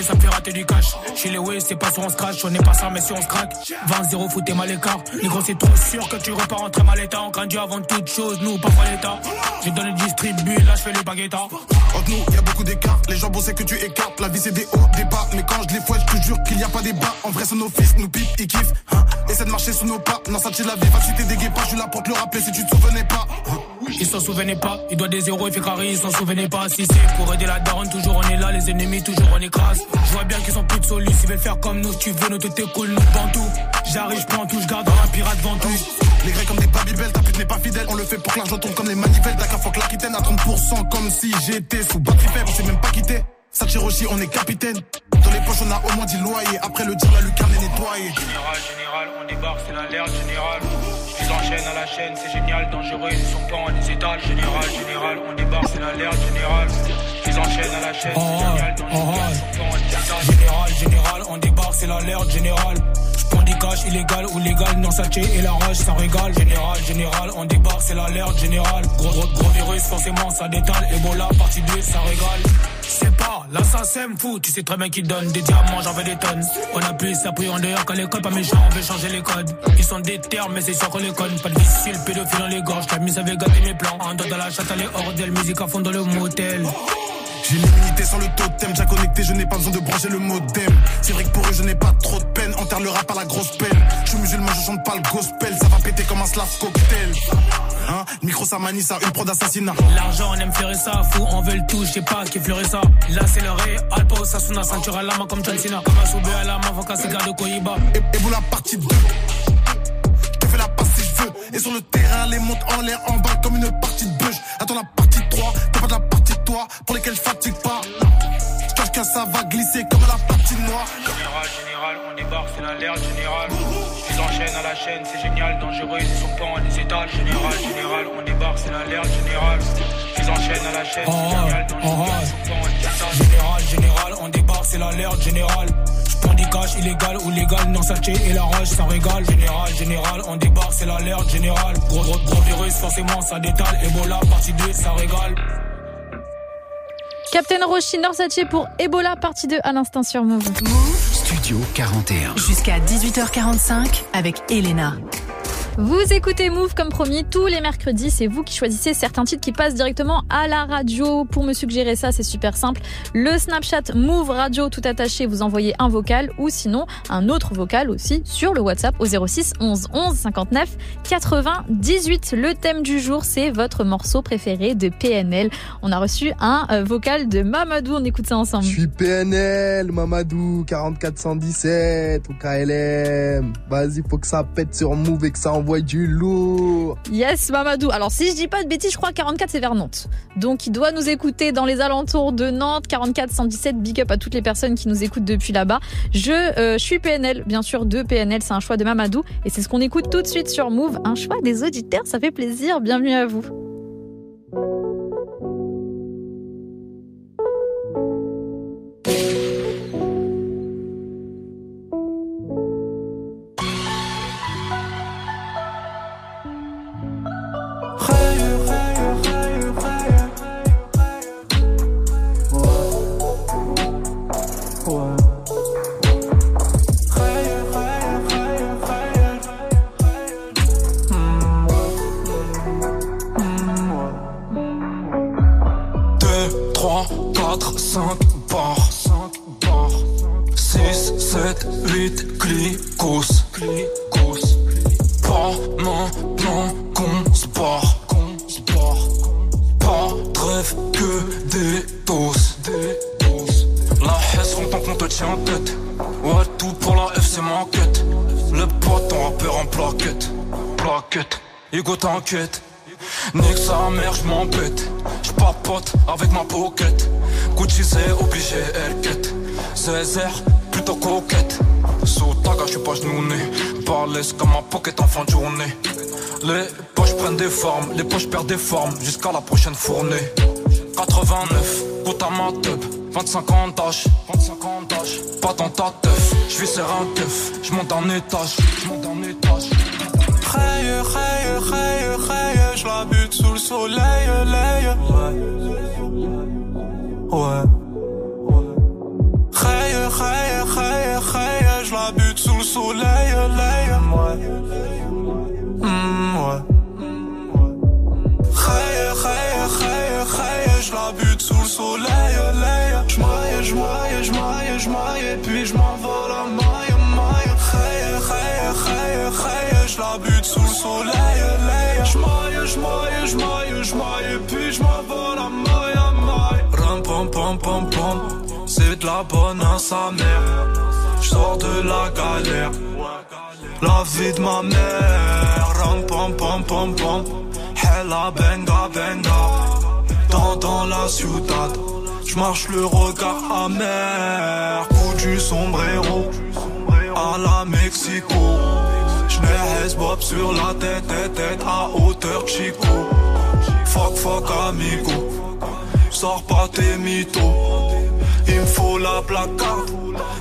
Ça me fait rater du cash. Chez les Waze, c'est pas sur on scratch, on n'est pas ça, mais si on se craque. 20-0, foutez mal l'écart. Les gros, c'est trop sûr que tu repars en très mal état. On craint Dieu avant toute chose, nous, pas pour l'état. J'ai donné le distribu, là, je fais le baguetta. Entre nous, y a beaucoup d'écarts. Les gens c'est que tu écartes. La vie, c'est des hauts, des bas. Mais quand je les fouette, je te jure qu'il y a pas des bas. En vrai, c'est nos fils, nous pipent, ils kiffent. Hein. Essaie de marcher sous nos pas. Non, ça tire la vie, facilité des guépas. Je suis là pour te le rappeler si tu te souvenais pas. Hein. Ils s'en souvenaient pas, il doit des zéros, il fait carré, ils s'en souvenaient pas. Si c'est pour aider la daronne, toujours on est là, les ennemis, toujours on écrase. Je vois bien qu'ils sont plus de solis, ils veulent faire comme nous, si tu veux, nous te cool, nous tout. J'arrive, prends tout, je garde un pirate ventoux. Les grecs comme des babybel, ta pute n'est pas fidèle. On le fait pour que l'argent tombe comme les manivelles. Dakar, fuck l'Aquitaine à 30%, comme si j'étais sous batterie faible, on s'est même pas quitté. Sachiroshi, on est capitaine. Dans les poches, on a au moins 10 loyers. Après le tir, la lucarne est nettoyée. Général, général, on débarque, c'est l'alerte général. Je les enchaîne à la chaîne, c'est génial, dangereux, ils sont pas en des. Général, général, on débarque, c'est l'alerte général. Enchaîne à la chaîne, ils. Général, général, on débarque, c'est l'alerte général. Je prends des cash illégal ou légal, non saché et la rage, ça régale. Général, général, on débarque, c'est l'alerte général. Gros, gros, gros virus, forcément, ça détale. Ebola, partie 2, ça régale. C'est pas, l'assassin me fout, tu sais très bien qu'il donne des diamants, j'en veux des tonnes. On a plus ça pris en dehors qu'à l'école, pas méchant, on veut changer les codes. Ils sont des termes, mais c'est sûr qu'on les conne. Pas de vicieux, pédophile dans les gorges, la mise avait gâté mes plans. Dos dans la chatte, elle hors d'elle, musique à fond dans le motel. J'ai l'immunité sans le totem, déjà connecté, je n'ai pas besoin de brancher le modem. C'est vrai que pour eux, je n'ai pas trop de peine. Enterre le rap à la grosse pelle. Musulman, je chante pas le gospel. Ça va péter comme un slave cocktail. Hein, le micro, ça manie ça, une prod d'assassinat. L'argent, on aime fleurir ça, fou, on veut le tout, je sais pas qui fleurit ça. Là, c'est le ré, Alpo, Sasuna, ceinture à la main comme John Cena. Comme un soube à la main, faut casser garde de Koyiba. Et, et vous la partie 2. Je te fais la passe si je veux. Et sur le terrain, les montes en l'air, en bas comme une partie de bûche. Attends la partie 3, t'as pas de la partie de toi, pour lesquels je fatigue pas. Je cache que ça va glisser comme à la partie noire. Général, général, on débarque, c'est l'alerte général. Je les enchaîne à la chaîne, c'est génial, dangereux, ils sont pas en des étals. Général, général, on débarque, c'est l'alerte général. Je les enchaîne à la chaîne, c'est génial, dangereux, ils sont pas en des étals. Général, général, on débarque, c'est l'alerte général. Je prends des cash illégal ou légal, non saché et la rage, ça régale. Général, général, on débarque, c'est l'alerte général. Gros, gros, gros virus, forcément, ça détale. Ebola, partie 2, ça régale. Captain Roshi Norsace pour Ebola, partie 2 à l'instant sur Move. Studio 41. jusqu'à 18h45 avec Elena. Vous écoutez Move comme promis tous les mercredis. C'est vous qui choisissez certains titres qui passent directement à la radio. Pour me suggérer ça, c'est super simple. Le Snapchat Move Radio tout attaché, vous envoyez un vocal ou sinon un autre vocal aussi sur le WhatsApp au 06 11 11 59 98. Le thème du jour, c'est votre morceau préféré de PNL. On a reçu un euh, vocal de Mamadou. On écoute ça ensemble. Je suis PNL, Mamadou, 4417 au KLM. Vas-y, faut que ça pète sur Move et que ça envoie du lourd. Yes, Mamadou. Alors, si je dis pas de bêtises, je crois que 44, c'est vers Nantes. Donc, il doit nous écouter dans les alentours de Nantes. 44, 117, big up à toutes les personnes qui nous écoutent depuis là-bas. Je, euh, je suis PNL, bien sûr, de PNL. C'est un choix de Mamadou. Et c'est ce qu'on écoute tout de suite sur Move. Un choix des auditeurs, ça fait plaisir. Bienvenue à vous. T'inquiète. Nique sa mère, je m'embête. Je papote avec ma pocket. Gucci c'est obligé, elle quête. Césaire, plutôt coquette. Sous taga, je suis pas genouné. Balèze comme ma pocket en fin de journée. Les poches prennent des formes, les poches perdent des formes. Jusqu'à la prochaine fournée. 89, goûte à ma teub. 25 ans d'âge, 25 ans. Pas dans ta teuf, je vais serrer un keuf. Je monte en étage, la bute sous le soleil, lay. Ouais. Pam, pam, c'est de la bonne à sa mère. J'sors de la galère, la vie de ma mère. Ram, pam, pam, pam, pam, hella benga, benga. Dans, dans la ciudad, j'marche le regard amer. Coup du sombrero, à la Mexico. J'n'ai bob sur la tête, tête, tête, à hauteur Chico. Fuck, fuck, amigo. Sors pas tes mythos. Il me faut la placard,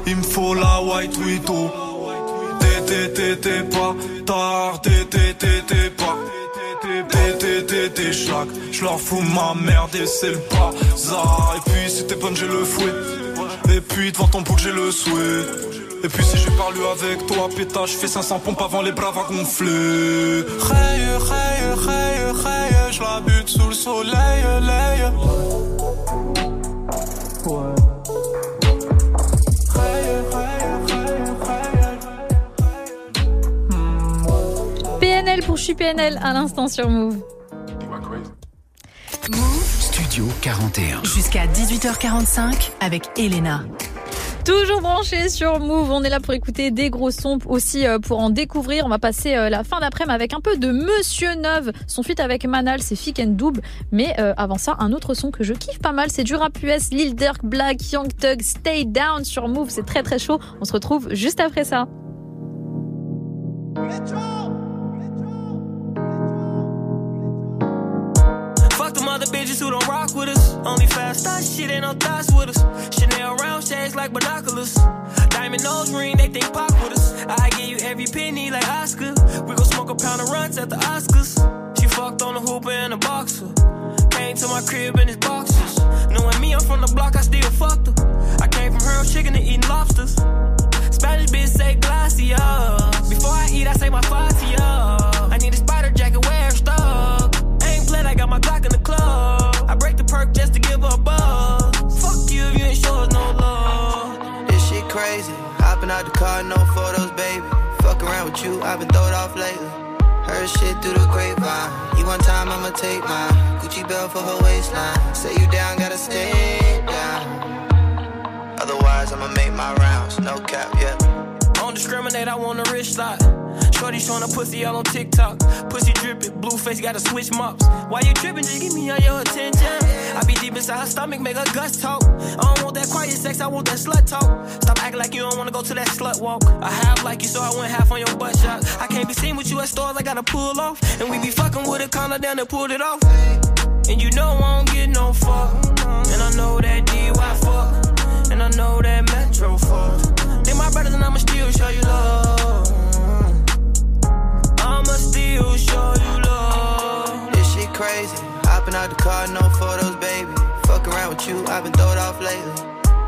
il me faut la white widow. T'es, pas tard, t'es, pas. T'es, t'es chaque. J'leur fous ma merde et c'est le bazar. Et puis si t'es bonne, j'ai le fouet. Et puis devant ton bouc, j'ai le souhait. Et puis si j'ai parlé avec toi, pétage, fais 500 pompes avant les bras à gonfler. Raye, raye, raye, je la bute sous le soleil, lay. Ouais. PNL pour je suis PNL à l'instant sur Move. Studio 41. Jusqu'à 18h45 avec Elena. Toujours branché sur Move, on est là pour écouter des gros sons aussi euh, pour en découvrir. On va passer euh, la fin d'après-midi avec un peu de Monsieur Neuve. Son feat avec Manal, c'est Fick and Doob. Mais euh, avant ça, un autre son que je kiffe pas mal, c'est du rap Lil Durk, Black, Young Thug, Stay Down sur Move. C'est très très chaud. On se retrouve juste après ça. Who don't rock with us. Only fast thoughts, shit ain't no thoughts with us. Chanel round shades like binoculars. Diamond nose ring, they think pop with us. I give you every penny like Oscar. We gon' smoke a pound of runs at the Oscars. She fucked on a hooper and a boxer. Came to my crib in his boxers. Knowing me, I'm from the block, I still fucked her. I came from her chicken and eating lobsters. Spanish bitch say glacia. Before I eat, I say my just to give her a buzz. Fuck you if you ain't show us no love. This shit crazy. Hopping out the car, no photos, baby. Fuck around with you, I've been throwed off lately. Heard shit through the grapevine. You want time, I'ma take mine. Gucci belt for her waistline. Say you down, gotta stay down. Otherwise, I'ma make my rounds. No cap, yeah. Don't discriminate, I want a rich lot. Shorty showing a pussy all on TikTok. Pussy dripping, blue face, gotta switch mops. Why you tripping? Just give me all your attention. I be deep inside her stomach, make her guts talk. I don't want that quiet sex, I want that slut talk. Stop acting like you don't wanna go to that slut walk. I have like you, so I went half on your butt shot. I can't be seen with you at stores, I gotta pull off. And we be fucking with a collar down and pulled it off. And you know I don't get no fuck. And I know that DY fuck. Know that Metro fuck. They my brothers and I'ma still show you love. I'ma still show you love. This shit crazy. Hopping out the car, no photos, baby. Fuck around with you, I've been throwed off lately.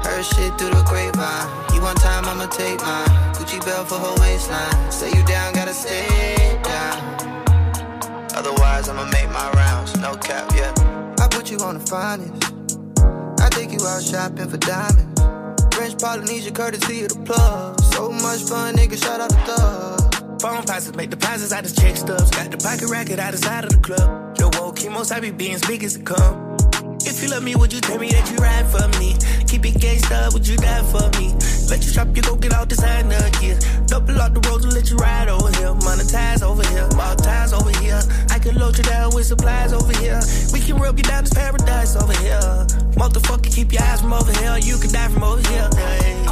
Heard shit through the grapevine. You one time, I'ma take mine. Gucci belt for her waistline. Say you down, gotta stay down. Otherwise, I'ma make my rounds. No cap, yeah. I put you on the finest. I take you out shopping for diamonds. French Polynesia, courtesy of the plug. So much fun, nigga, shout out the thug. Phone passes, make deposits, I just check stubs. Got the pocket racket out the side of the club. Yo, woke chemos, I be being big as it come. You love me, would you tell me that you ride for me? Keep it gangsta, would you die for me? Let you shop, you go get all designer gear. Double out the roads and let you ride over here. Monetize over here, ties over here. I can load you down with supplies over here. We can rub you down, this paradise over here. Motherfucker, keep your eyes from over here. You can die from over here. Hey.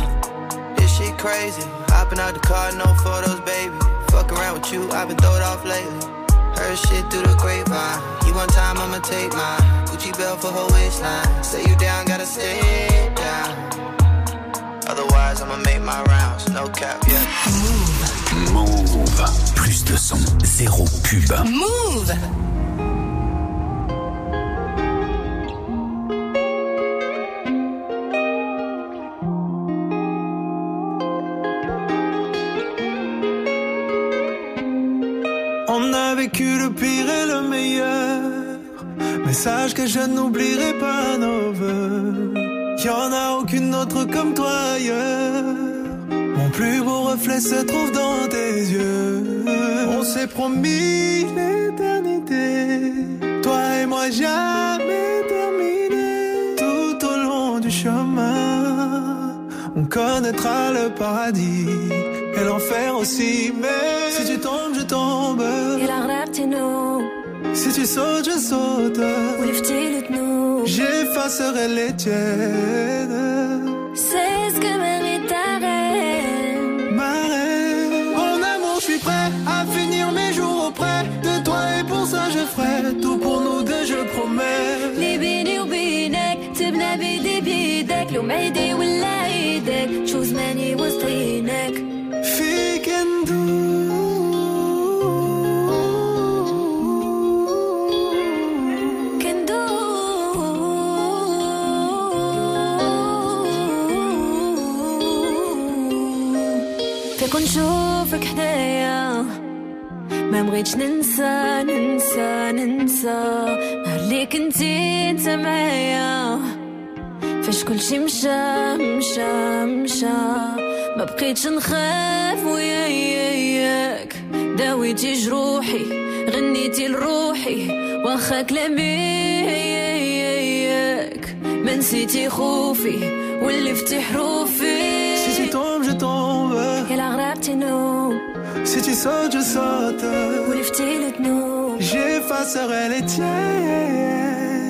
This shit crazy. Hopping out the car, no photos, baby. Fuck around with you, I've been throwed off lately. Heard shit through the grapevine. You one time, I'ma take mine. Gucci belt for her waistline. Say you down, gotta stay down. Otherwise, I'ma make my rounds. No cap, yeah. Move. Plus de son, zéro pub. Move vécu le pire et le meilleur. Mais sache que je n'oublierai pas nos voeux. Y'en a aucune autre comme toi ailleurs. Mon plus beau reflet se trouve dans tes yeux. On s'est promis l'éternité. Toi et moi jamais terminé. Tout au long du chemin, on connaîtra le paradis et l'enfer aussi. Mais si tu tombes, je tombe. Si tu sautes, je saute. J'effacerai les tiennes. C'est ce que mérite ta reine. Ma reine. En amour, je suis prêt à finir mes jours auprès de toi et pour ça je ferai tout pour nous deux, je promets. لي بيني وبينك تبنى بيدي بيدك لو ما يدي ولا ايدك شو زماني وسطينك بغيتش ننسى ننسى ننسى. نهار اللي كنتي انت معايا. فاش كلشي مشى مشى مشى. ما بقيتش نخاف وياك داويتي جروحي غنيتي لروحي. واخا كلامي ياك ما نسيتي خوفي ولفتي حروفي. Si tu sautes, je saute. Ou lifter le genou. J'effacerai les tiennes.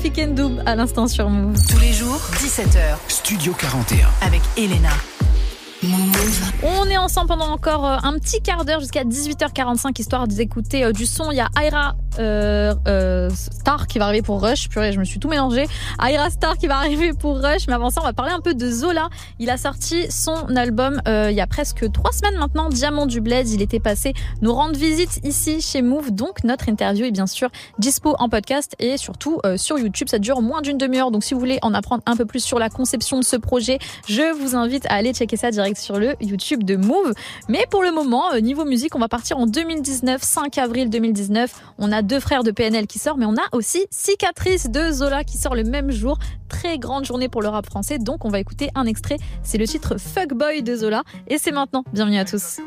Fik and Doob à l'instant sur Move. Tous les jours, 17h. Studio 41. Avec Elena. On est ensemble pendant encore euh, un petit quart d'heure jusqu'à 18h45 histoire d'écouter euh, du son. Il y a Aira euh, Star qui va arriver pour Rush. Purée, je me suis tout mélangé. Aira Star qui va arriver pour Rush. Mais avant ça, on va parler un peu de Zola. Il a sorti son album il y a presque trois semaines maintenant, Diamant du Blaze. Il était passé nous rendre visite ici chez Move. Donc notre interview est bien sûr dispo en podcast et surtout sur YouTube. Ça dure moins d'une demi-heure. Donc si vous voulez en apprendre un peu plus sur la conception de ce projet, je vous invite à aller checker ça direct sur le YouTube de Move. Mais pour le moment, euh, niveau musique, on va partir en 2019, 5 avril 2019. On a deux frères de PNL qui sort, mais on a aussi Cicatrice de Zola qui sort le même jour. Très grande journée pour le rap français, donc on va écouter un extrait. C'est le titre Fuckboy de Zola et c'est maintenant. Bienvenue à tous.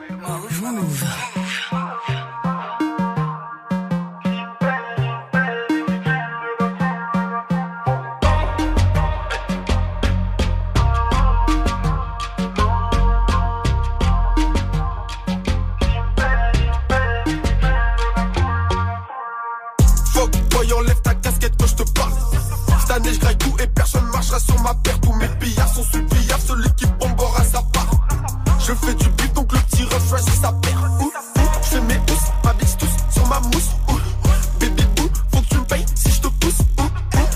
Sur ma paire. Tous mes pillards sont sous billard, celui qui bombera sa part. Je fais du beat, donc le petit ref choisit sa paire. Je fais mes housses, ma bitch tous sur ma mousse. Ouh, Baby boo, faut que tu me payes si je te pousse.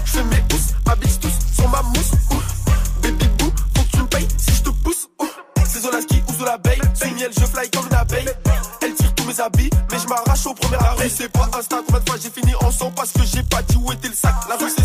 Je fais mes housses, ma bitch tous sur ma mousse. Ouh, Baby boo, faut que tu me payes si je te pousse. Ouh, C'est Zolaski ou Zolabeille. Sous miel, je fly comme une abeille. Elle tire tous mes habits, mais je m'arrache au premier arrêt. C'est pas Insta, combien de fois j'ai fini en sang parce que j'ai pas dit où était le sac. La rue c'est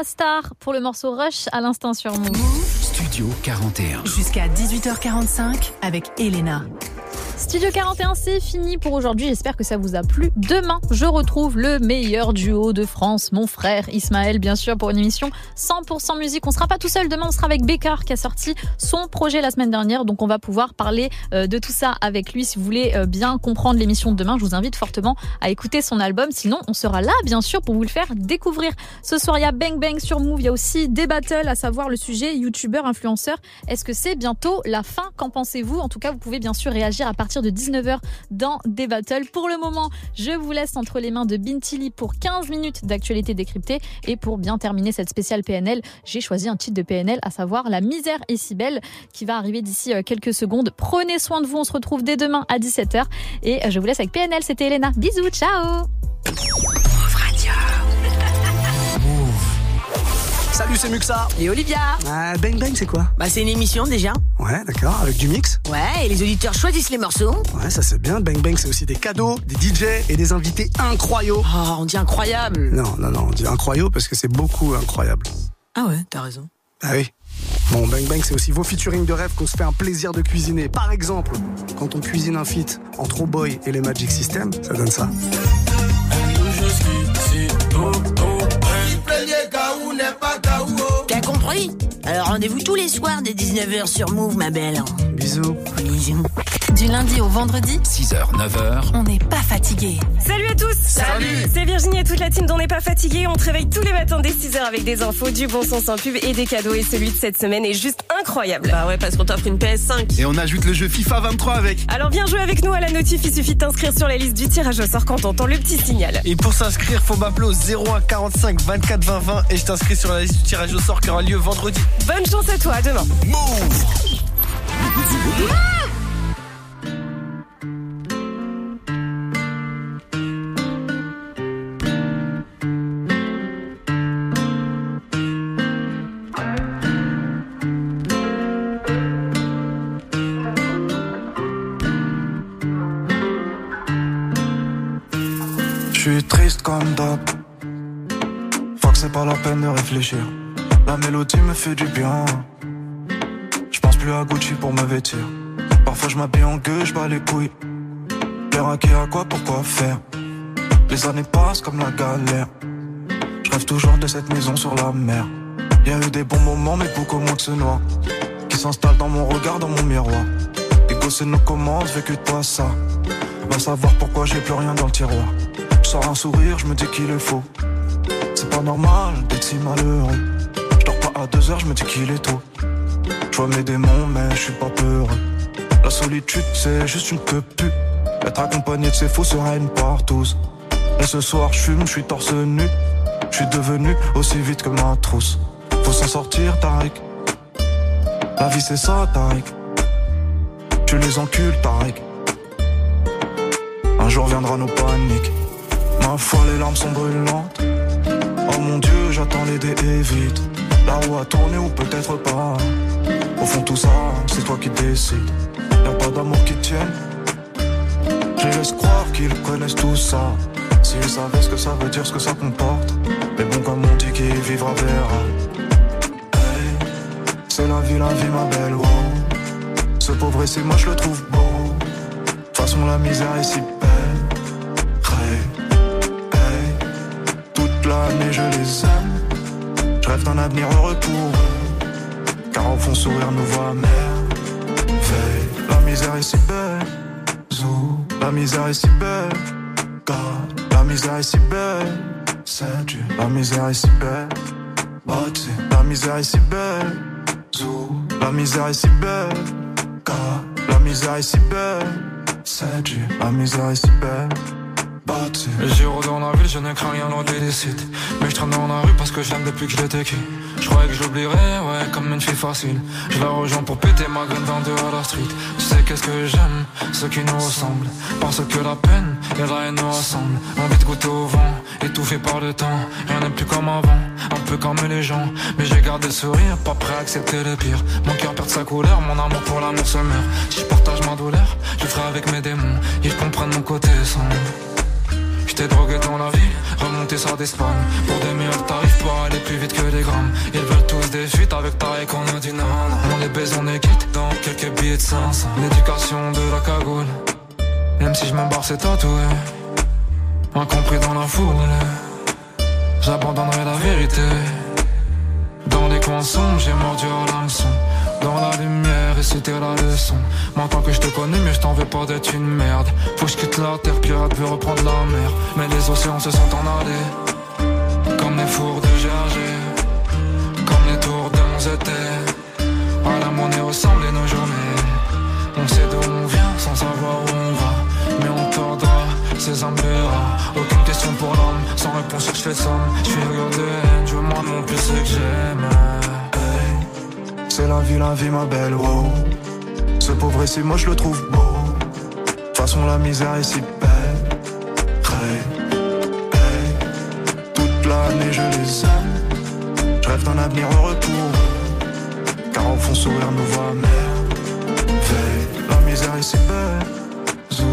Erastar pour le morceau Rush à l'instant sur Move. Studio 41. Jusqu'à 18h45 avec Elena. Studio 41, c'est fini pour aujourd'hui. J'espère que ça vous a plu. Demain, je retrouve le meilleur duo de France, mon frère Ismaël, bien sûr, pour une émission 100% musique. On sera pas tout seul. Demain, on sera avec Bécard qui a sorti son projet la semaine dernière. Donc, on va pouvoir parler euh, de tout ça avec lui. Si vous voulez euh, bien comprendre l'émission de demain, je vous invite fortement à écouter son album. Sinon, on sera là, bien sûr, pour vous le faire découvrir. Ce soir, il y a Bang Bang sur Move. Il y a aussi des battles, à savoir le sujet youtubeur, influenceur. Est-ce que c'est bientôt la fin? Qu'en pensez-vous? En tout cas, vous pouvez bien sûr réagir à partir de 19h dans des battles. Pour le moment, je vous laisse entre les mains de Bintili pour 15 minutes d'actualité décryptée. Et pour bien terminer cette spéciale PNL, j'ai choisi un titre de PNL, à savoir La misère est si belle, qui va arriver d'ici euh, quelques secondes. Prenez soin de vous, on se retrouve dès demain à 17h. Et euh, je vous laisse avec PNL, c'était Elena. Bisous, ciao Salut, c'est Muxa. Et Olivia Ah, Bang Bang, c'est quoi? Bah c'est une émission déjà. Ouais, d'accord, avec du mix. Ouais, et les auditeurs choisissent les morceaux. Ouais, ça c'est bien. Bang Bang, c'est aussi des cadeaux, des DJ et des invités incroyables. Oh, on dit incroyable. Non, non, non, on dit incroyable parce que c'est beaucoup incroyable. Ah ouais, t'as raison. Ah oui. Bon, Bang Bang, c'est aussi vos featuring de rêve qu'on se fait un plaisir de cuisiner. Par exemple, quand on cuisine un feat entre Oh Boy et les Magic System, ça donne ça. Compris Alors rendez-vous tous les soirs dès 19h sur Move, ma belle. Bisous. Bisous. Du lundi au vendredi, 6h, 9h. on n'est pas fatigué. Salut à tous Salut C'est Virginie et toute la team d'On n'est pas fatigué. On te réveille tous les matins dès 6h avec des infos, du bon son sans pub et des cadeaux. Et celui de cette semaine est juste incroyable. Bah ouais, parce qu'on t'offre une PS5. Et on ajoute le jeu FIFA 23 avec. Alors viens jouer avec nous à la notif, il suffit de t'inscrire sur la liste du tirage au sort quand on entend le petit signal. Et pour s'inscrire, faut m'appeler au 01 45 24 20 20 et je t'inscris sur la liste du tirage au sort qui aura lieu vendredi. Bonne chance à toi, à demain. Je comme d'hab. C'est pas la peine de réfléchir. La mélodie me fait du bien. Je pense plus à Gucci pour me vêtir. Parfois je m'habille en gueux, je bats les couilles. L'air à qui à quoi, pourquoi faire? Les années passent comme la galère. Je rêve toujours de cette maison sur la mer. Y a eu des bons moments, mais beaucoup moins que ce noir. Qui s'installe dans mon regard, dans mon miroir. Et bosser nous commence, vécu toi ça? Va savoir pourquoi j'ai plus rien dans le tiroir. Sors un sourire, je me dis qu'il est faux. C'est pas normal d'être si malheureux. Je dors pas à deux heures, je me dis qu'il est tôt. Je vois mes démons, mais je suis pas peureux. La solitude, c'est juste une peu plus. Être accompagné de ses faux sera une partouze. Et ce soir, je fume, je suis torse nu. Je suis devenu aussi vite que ma trousse. Faut s'en sortir, Tariq. La vie, c'est ça, Tariq. Tu les encules, Tariq. Un jour viendra nos paniques. Ma foi, les larmes sont brûlantes. Oh mon Dieu, j'attends les dés et vite. La roue a tourné ou peut-être pas. Au fond, tout ça, c'est toi qui décides. Y'a pas d'amour qui tienne. Je laisse croire qu'ils connaissent tout ça. S'ils savaient ce que ça veut dire, ce que ça comporte. Mais bon, comme on dit, qui vivra verra. Hey, c'est la vie, la vie, ma belle. Wow. Ce pauvre ici, moi je le trouve beau. De toute façon, la misère est si toute l'année je les aime. Je rêve d'un avenir heureux pour eux. Car au fond, sourire nous voit merveille. La misère est si belle. Zou, la misère est si belle. God, la misère est si belle. C'est Dieu, la misère est si belle. Bati, la misère est si belle. Zou, la misère est si belle. God, la misère est si belle. C'est Dieu, la misère est si belle. J'ai rodé dans la ville, je ne crains rien loin des décides. Mais je traîne dans la rue parce que je l'aime depuis que je l'étais qui. Je croyais que je ouais, comme une fille facile. Je la rejoins pour péter ma graine dans deux à la street. Tu sais qu'est-ce que j'aime, ceux qui nous ressemblent. Parce que la peine et la haine nous rassemblent. Envie de goûter au vent, étouffé par le temps. Rien n'est plus comme avant, un peu comme les gens. Mais j'ai gardé le sourire, pas prêt à accepter le pire. Mon cœur perd sa couleur, mon amour pour l'amour se meurt. Si je partage ma douleur, je ferai avec mes démons. Ils comprennent mon côté sombre. J'étais drogué dans la ville, remonté ça d'Espagne Pour des meilleurs tarifs, pour aller plus vite que les grammes. Ils veulent tous des fuites avec pareil qu'on a non. non. On les baise, on est quitte dans quelques billets de 500. L'éducation de la cagoule. Même si je me barre, c'est tatoué. Incompris dans la foule. J'abandonnerai la vérité. Les coins sombres, j'ai mordu à l'hameçon. Dans la lumière, et c'était la leçon. Maintenant que je te connais, mais je t'en veux pas d'être une merde. Faut que je quitte la terre, pirate veut reprendre la mer. Mais les océans se sont en allés. Comme les fours de Gergé. Comme les tours de mon étaient. À la monnaie ressemblent nos journées. On sait d'où on vient sans savoir où on va. Mais on tordra ses âmes pour l'homme, sans réponse je fais somme. Je suis haine, je moins non plus ce que j'aime. Hey, c'est la vie, la vie, ma belle, wow. Ce pauvre ici, moi je le trouve beau. De toute façon, la misère est si belle. Hey, hey, toute l'année je les aime. Je rêve d'un avenir heureux pour eux. Car au fond, sourire nous voit. Veille, la misère est si belle. Zou,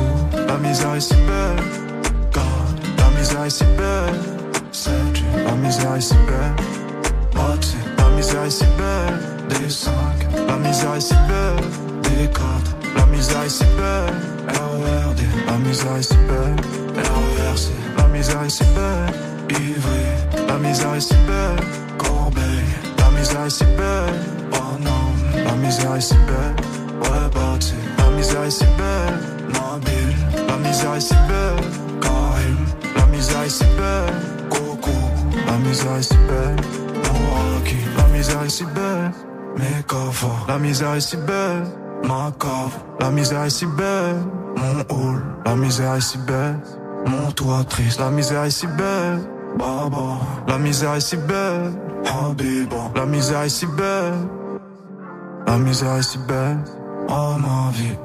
la misère est si belle. Misère est si belle. La misère est si belle. La misère est si belle. Des cinq, la misère est si belle. Des quatre, la misère est si belle. RERD, la misère est si belle. RERC, la misère est si belle. Ivry, la misère est si belle. Corbeil, la misère est si belle. Oh non, la misère est si belle. Ouais, bâti, la misère est si belle. Nabil, la misère est si belle. Karim, la misère est si belle. La misère est si belle. La misère est si belle. Mekava, la misère est si belle. Ma cave, la misère est si belle. Mon hall, la misère est si belle. Mon toit triste, la misère est si belle. Baba, la misère est si belle. Habiba, la misère est si belle. La misère est si belle. Oh ma vie,